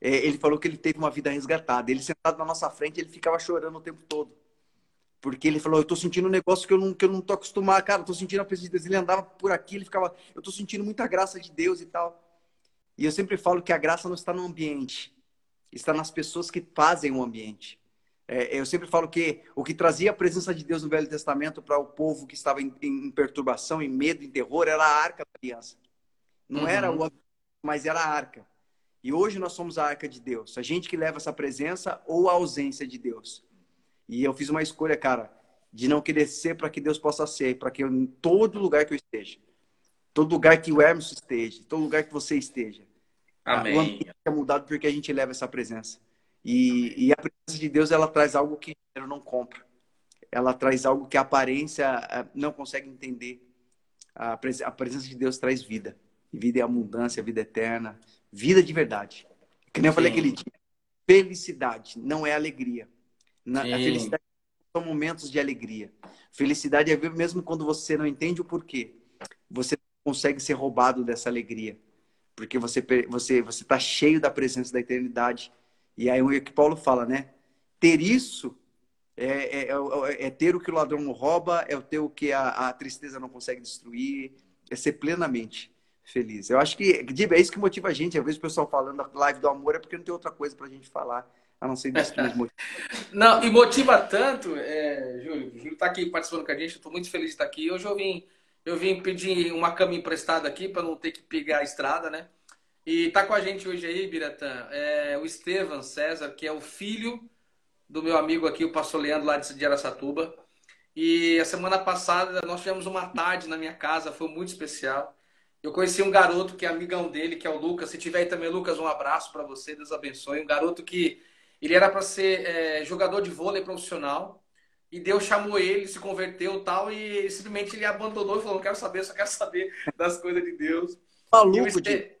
A: é, ele falou que ele teve uma vida resgatada. Ele sentado na nossa frente, ele ficava chorando o tempo todo. Porque ele falou, eu tô sentindo um negócio que eu não, que eu não tô acostumado, cara, eu tô sentindo a presença de Deus. Ele andava por aqui, ele ficava, eu tô sentindo muita graça de Deus e tal. E eu sempre falo que a graça não está no ambiente, está nas pessoas que fazem o ambiente. É, eu sempre falo que o que trazia a presença de Deus no Velho Testamento para o povo que estava em, em, perturbação, em medo, em terror, era a arca da aliança. Não uhum. era o mas era a arca. E hoje nós somos a arca de Deus. A gente que leva essa presença ou a ausência de Deus. E eu fiz uma escolha, cara, de não querer ser para que Deus possa ser, para que eu, em todo lugar que eu esteja, todo lugar que o Hermes esteja, todo lugar que você esteja,
C: Amém.
A: O ambiente é mudado porque a gente leva essa presença. E, e a presença de Deus, ela traz algo que dinheiro não compra. Ela traz algo que a aparência eh, não consegue entender. A, pres a presença de Deus traz vida. E vida é abundância, vida eterna, vida de verdade. Que nem eu falei aquele dia. Felicidade não é alegria. Na, a felicidade são momentos de alegria. Felicidade é mesmo quando você não entende o porquê. Você consegue ser roubado dessa alegria porque você você você está cheio da presença da eternidade. E aí o que Paulo fala, né? Ter isso é, é, é, é ter o que o ladrão não rouba, é ter o que a, a, tristeza não consegue destruir, é ser plenamente feliz. Eu acho que, Dib, é isso que motiva a gente. Às vezes o pessoal falando da live do amor é porque não tem outra coisa para a gente falar, a não ser disso.
D: Não, e motiva tanto, é, Júlio, o Júlio está aqui participando com a gente, estou muito feliz de estar aqui. Hoje eu vim eu vim pedir uma cama emprestada aqui para não ter que pegar a estrada, né? E tá com a gente hoje aí, Biratã, é o Estevam César, que é o filho do meu amigo aqui, o pastor Leandro, lá de Aracatuba. E a semana passada nós tivemos uma tarde na minha casa, foi muito especial. Eu conheci um garoto que é amigão dele, que é o Lucas. Se tiver aí também, Lucas, um abraço para você, Deus abençoe. Um garoto que ele era para ser é, jogador de vôlei profissional. E Deus chamou ele, se converteu tal, e simplesmente ele abandonou e falou: Não quero saber, só quero saber das coisas de Deus.
A: Maluco, de...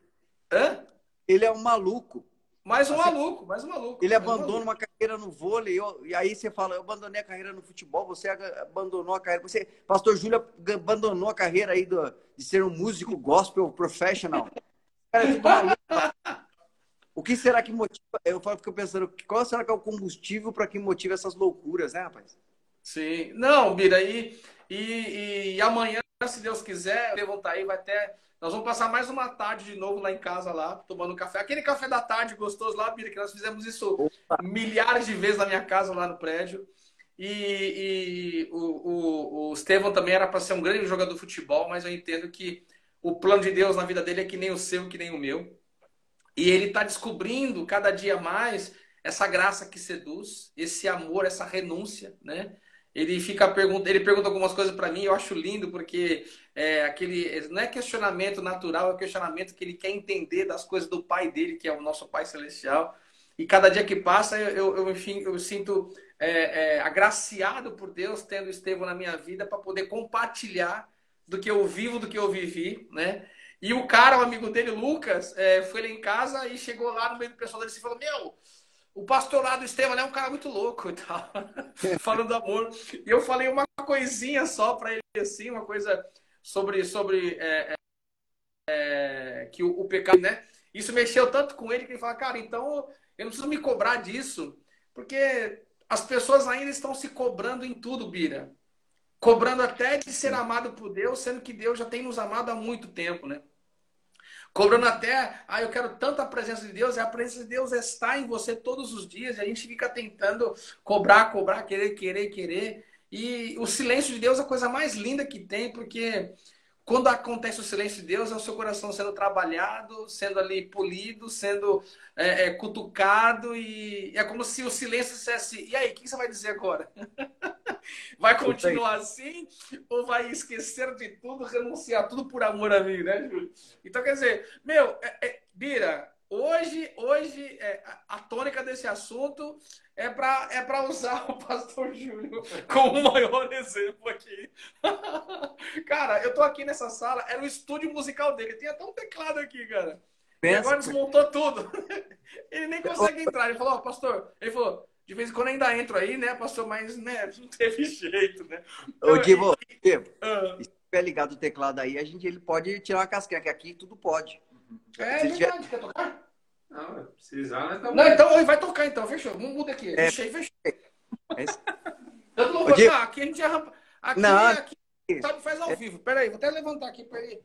A: Hã? Ele é um maluco.
D: Mais um maluco, mais um maluco.
A: Ele abandona maluco. uma carreira no vôlei, e aí você fala, eu abandonei a carreira no futebol, você abandonou a carreira. Você, Pastor Júlio abandonou a carreira aí do, de ser um músico gospel professional. Cara, é maluco. O que será que motiva? Eu fico pensando, qual será que é o combustível para que motive essas loucuras, né, rapaz?
D: Sim. Não, Bira, e, e, e amanhã, se Deus quiser, tá aí, vai ter. Nós vamos passar mais uma tarde de novo lá em casa, lá, tomando café. Aquele café da tarde gostoso lá, Bira, que nós fizemos isso Opa. milhares de vezes na minha casa, lá no prédio. E, e o, o, o Estevão também era para ser um grande jogador de futebol, mas eu entendo que o plano de Deus na vida dele é que nem o seu, que nem o meu. E ele está descobrindo cada dia mais essa graça que seduz, esse amor, essa renúncia, né? Ele fica pergunta, ele pergunta algumas coisas para mim, eu acho lindo porque é aquele não é questionamento natural, é questionamento que ele quer entender das coisas do Pai dele, que é o nosso Pai celestial. E cada dia que passa, eu, eu enfim, eu sinto é, é, agraciado por Deus tendo Estevão na minha vida para poder compartilhar do que eu vivo, do que eu vivi, né? E o cara, o amigo dele, Lucas, é, foi lá em casa e chegou lá no meio do pessoal dele e falou: Meu, o pastorado Estevam é um cara muito louco e tal, falando do amor. E eu falei uma coisinha só para ele, assim, uma coisa sobre, sobre é, é, é, que o, o, pecado, né? Isso mexeu tanto com ele que ele fala, cara, então eu não preciso me cobrar disso, porque as pessoas ainda estão se cobrando em tudo, Bira. Cobrando até de ser amado por Deus, sendo que Deus já tem nos amado há muito tempo, né? Cobrando até, ah, eu quero tanta presença de Deus, e a presença de Deus está em você todos os dias, e a gente fica tentando cobrar, cobrar, querer, querer, querer. E o silêncio de Deus é a coisa mais linda que tem, porque quando acontece o silêncio de Deus, é o seu coração sendo trabalhado, sendo ali polido, sendo é, é, cutucado, e é como se o silêncio dissesse: e aí, o que você vai dizer agora? vai continuar assim? Ou vai esquecer de tudo, renunciar tudo por amor a mim, né, Júlio? Então, quer dizer, meu, é, é Bira, hoje, hoje é, a tônica desse assunto é para é para usar o pastor Júlio como o maior exemplo aqui. cara, eu tô aqui nessa sala, era o estúdio musical dele, tem até um teclado aqui, cara. Pensa, e agora desmontou tudo. Ele nem consegue entrar. Ele falou, ó, oh, pastor, ele falou, de vez em quando ainda entro aí, né, pastor, mas né, não teve jeito, né?
A: Ô, Divo, Divo, uh, se tiver ligado o teclado aí, a gente ele pode tirar uma casquinha, que aqui tudo pode.
D: É, se verdade, tiver... quer tocar? Não, precisar, né? Tá não, então vai tocar então, fechou. Muda aqui. É. Fechei, fechei. É. Eu não vou aqui a gente arranca. Aqui, não, aqui, sabe, faz ao é... vivo. Peraí, vou até levantar aqui para ele.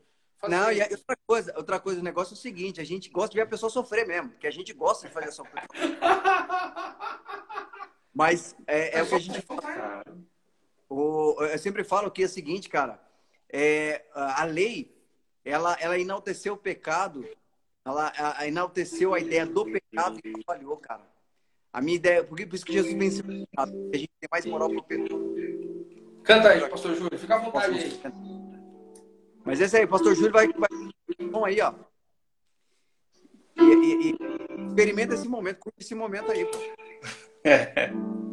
A: Não, e outra coisa, outra coisa, o negócio é o seguinte, a gente gosta de ver a pessoa sofrer mesmo, porque a gente gosta de fazer sofrer. Mas é, é o que a gente fala. O, eu sempre falo que é o seguinte, cara, é, a lei, ela, ela enalteceu o pecado ela, ela enalteceu a ideia do pecado e falhou, cara. A minha ideia, por isso que Jesus venceu o pecado, a gente tem mais moral pro pecado.
D: Canta aí, pastor Júlio, fica à vontade aí.
A: Mas esse aí, pastor Júlio vai, vai bom aí, ó. E, e, e, experimenta esse momento, curte esse momento aí, pô.
B: ao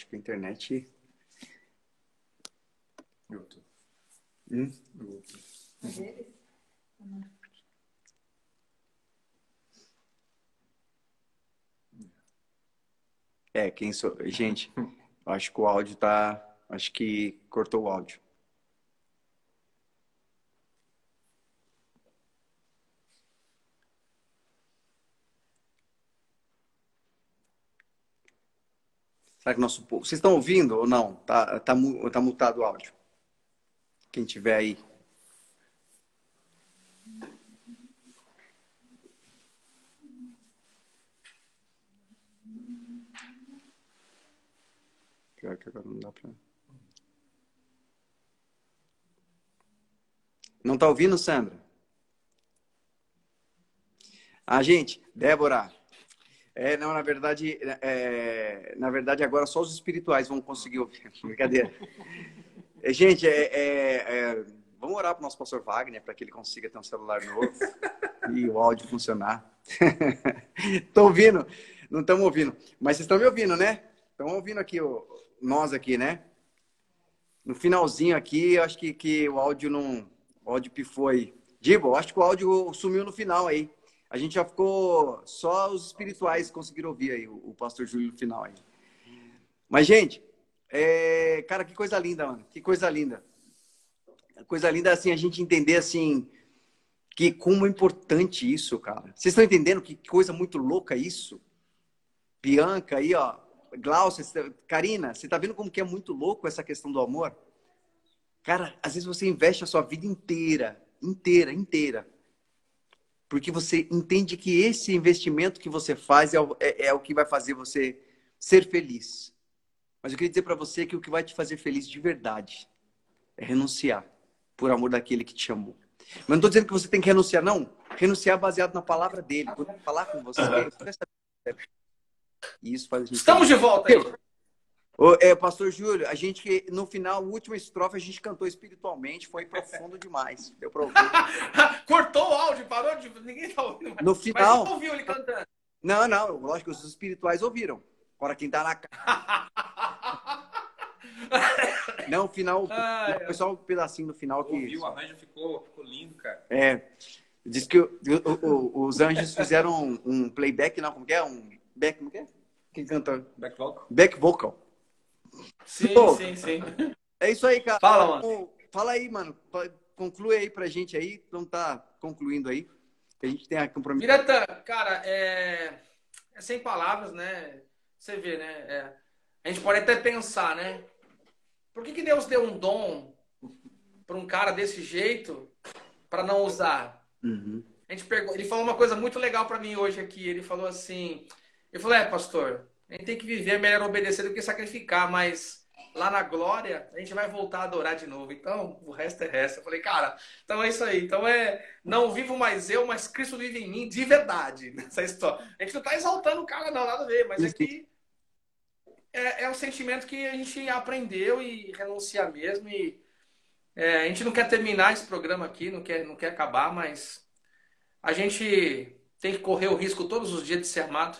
A: acho que a internet.
C: Tô.
A: Hum?
C: Eu tô.
A: É, quem sou. Gente, acho que o áudio tá. Acho que cortou o áudio. Será que nosso povo. Vocês estão ouvindo ou não? Tá, tá, tá mutado o áudio. Quem tiver aí. Pior que agora não dá pra. Não tá ouvindo, Sandra? Ah, gente, Débora. É, não, na verdade, é, na verdade agora só os espirituais vão conseguir ouvir. Brincadeira. É, Gente, é, é, é, vamos orar para o nosso pastor Wagner para que ele consiga ter um celular novo e o áudio funcionar. Tô ouvindo? Não estamos ouvindo. Mas vocês estão me ouvindo, né? Estão ouvindo aqui, nós aqui, né? No finalzinho aqui, eu acho que, que o áudio não. O áudio pifou aí. Dibo, acho que o áudio sumiu no final aí. A gente já ficou. Só os espirituais conseguiram ouvir aí, o, o pastor Júlio no final aí. Mas, gente, é, cara, que coisa linda, mano. Que coisa linda. Coisa linda, assim, a gente entender, assim, que como é importante isso, cara. Vocês estão entendendo que coisa muito louca isso? Bianca aí, ó. Glaucia, você- Karina, você tá vendo como que é muito louco essa questão do amor? Cara, às vezes você investe a sua vida inteira, inteira, inteira. Porque você entende que esse investimento que você faz é o, é- é o que vai fazer você ser feliz. Mas eu queria dizer para você que o que vai te fazer feliz de verdade é renunciar por amor daquele que te chamou. Mas não estou dizendo que você tem que renunciar, não. Renunciar baseado na palavra dele. Quando falar com você, você vai saber. E isso faz a gente.
D: Estamos de volta aí.
A: Ô, é, Pastor Júlio, a gente que no final, a última estrofe, a gente cantou espiritualmente, foi profundo demais. Deu pra ouvir.
D: Cortou o áudio, parou de. Ninguém tá ouvindo mais.
A: No final.
D: Mas ouviu ele cantando.
A: Não, não, lógico que os espirituais ouviram. Agora quem tá na casa. Não, o final.
D: Ai,
A: Foi só um pedacinho no final que.
C: Ouvi, o arranjo ficou, ficou lindo, cara.
A: É. Diz que o- o- o- os anjos fizeram um, um playback, não, como que é? Um back, como que é? Quem canta?
C: Back vocal.
A: Back vocal.
D: Sim,
A: Pô.
D: sim, sim.
A: É isso aí, cara.
D: Fala, mano.
A: Fala aí, mano. Conclui aí pra gente aí. Não tá concluindo aí. A gente tem a compromisso.
D: Miratã, cara, é... é sem palavras, né? Você vê, né? É... A gente pode até pensar, né? Por que, que Deus deu um dom para um cara desse jeito para não usar?
A: Uhum.
D: A gente pegou, ele falou uma coisa muito legal para mim hoje aqui. Ele falou assim: eu falei, é, pastor, a gente tem que viver, é melhor obedecer do que sacrificar, mas lá na glória a gente vai voltar a adorar de novo. Então, o resto é resto. Eu falei, cara, então é isso aí. Então é, não vivo mais eu, mas Cristo vive em mim de verdade nessa história. A gente não tá exaltando o cara, não, nada a ver, mas é que é, é um sentimento que a gente aprendeu e renunciar mesmo. E é, a gente não quer terminar esse programa aqui, não quer, não quer acabar, mas a gente tem que correr o risco todos os dias de ser amado.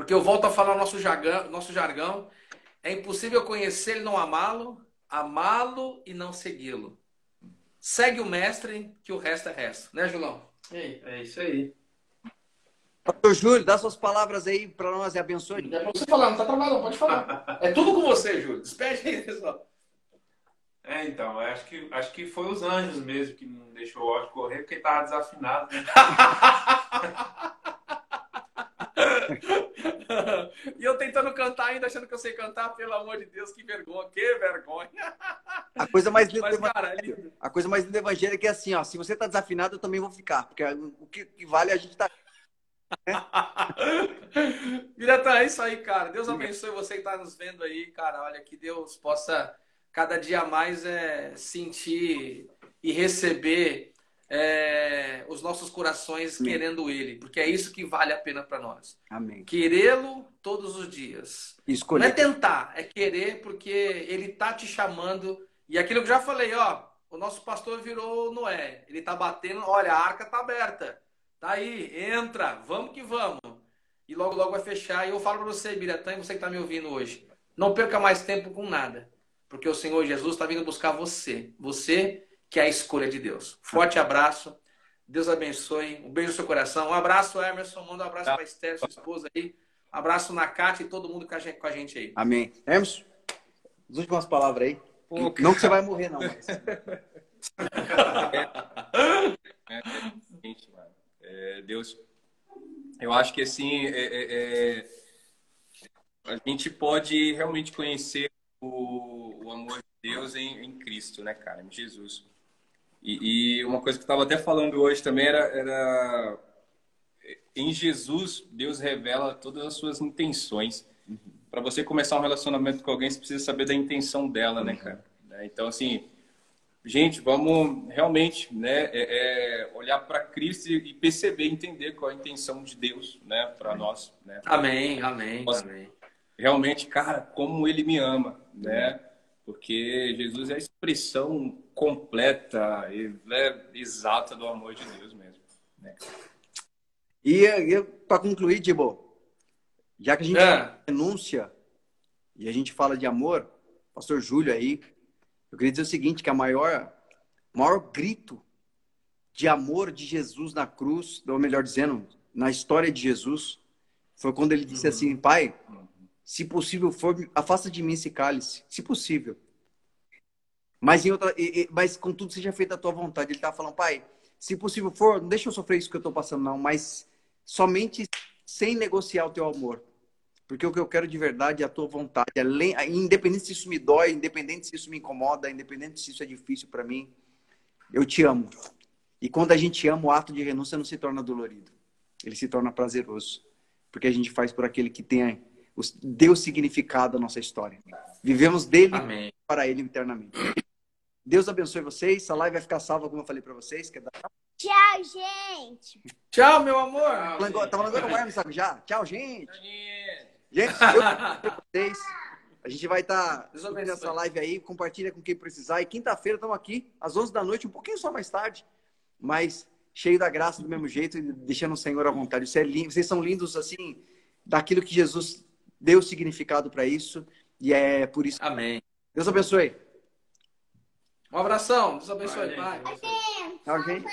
D: Porque eu volto a falar o nosso jargão, nosso jargão. É impossível conhecer e não amá-lo, amá-lo e não segui-lo. Segue o mestre, que o resto é resto. Né, Julão?
E: É isso aí.
A: Pastor Júlio, dá suas palavras aí pra nós e abençoe.
D: É pra você falar, não tá travado, não, pode falar. É tudo com você, Júlio. Despede aí, pessoal.
E: É, então, eu acho que, acho que foi os anjos mesmo que não deixou o áudio correr, porque tava desafinado. Né?
D: e eu tentando cantar ainda, achando que eu sei cantar, pelo amor de Deus, que vergonha, que vergonha.
A: A coisa mais linda
D: Mas,
A: do
D: cara, é
A: evangelho, a coisa mais linda do evangelho é que é assim, ó, se você tá desafinado, eu também vou ficar, porque o que, vale é a gente tá
D: Miratã, é isso aí, cara. Deus abençoe você que está nos vendo aí, cara. Olha, que Deus possa cada dia mais é, sentir e receber é, os nossos corações
A: Amém.
D: querendo Ele, porque é isso que vale a pena para nós.
A: Amém.
D: Querê-lo todos os dias. Não é
A: Escolher.
D: tentar, é querer, porque Ele tá te chamando. E aquilo que eu já falei, ó, o nosso pastor virou Noé. Ele tá batendo, olha, a arca tá aberta. Tá aí, entra, vamos que vamos. e logo, logo vai fechar. E eu falo para você, Biratã, você que está me ouvindo hoje, não perca mais tempo com nada, porque o Senhor Jesus está vindo buscar você. Você que é a escolha de Deus. Forte abraço. Deus abençoe. Um beijo no seu coração. Um abraço, Emerson. Manda um abraço para Esther, sua esposa aí. Um abraço na Cátia e todo mundo com a gente, com a gente aí.
A: Amém. Emerson, as últimas palavras aí. Pô, não que você vai morrer, não, mas.
C: é, é, é, Deus, eu acho que assim, é, é, é, a gente pode realmente conhecer o, o amor de Deus em, em, Cristo, né, cara, em Jesus. E, e uma coisa que eu estava até falando hoje também era, era em Jesus, Deus revela todas as suas intenções. Para você começar um relacionamento com alguém, você precisa saber da intenção dela, né, cara? Então, assim, gente, vamos realmente né, é, é, olhar para Cristo e perceber, entender qual é a intenção de Deus né, para nós. Né?
D: Amém, amém, Nossa, amém.
C: Realmente, cara, como Ele me ama, né? Porque Jesus é a expressão completa e né, exata do amor de Deus mesmo. Né?
A: E, e para concluir, Dibo, já que a gente é. e a gente fala de amor, pastor Júlio aí, eu queria dizer o seguinte, que a maior, maior grito de amor de Jesus na cruz, ou melhor dizendo, na história de Jesus, foi quando ele disse assim, pai, se possível for, afasta de mim esse cálice, se possível. Mas, em outra, mas contudo seja feita a tua vontade. Ele estava falando, pai, se possível for, não deixa eu sofrer isso que eu estou passando, não, mas somente sem negociar o teu amor. Porque o que eu quero de verdade é a tua vontade. Além, independente se isso me dói, independente se isso me incomoda, independente se isso é difícil para mim, eu te amo. E quando a gente ama, o ato de renúncia não se torna dolorido. Ele se torna prazeroso. Porque a gente faz por aquele que tem o Deus significado da nossa história. Vivemos dele Amém. para ele eternamente. Deus abençoe vocês. A live vai ficar salva, como eu falei para vocês. Quer dar...
F: Tchau, gente.
D: Tchau, meu amor.
A: Tchau, tá falando agora o Hermes, sabe já? Tchau, gente. Tchau, gente. Gente, eu vocês. A gente vai estar tá subindo essa live aí, compartilha com quem precisar. E quinta-feira estamos aqui, às 11 da noite, um pouquinho só mais tarde, mas cheio da graça do mesmo jeito e deixando o Senhor à vontade. Isso é lindo, vocês são lindos assim, daquilo que Jesus deu significado para isso. E é por isso.
D: Amém.
A: Deus abençoe.
D: Um abração. Deus abençoe, Pai.
A: Tchau, gente.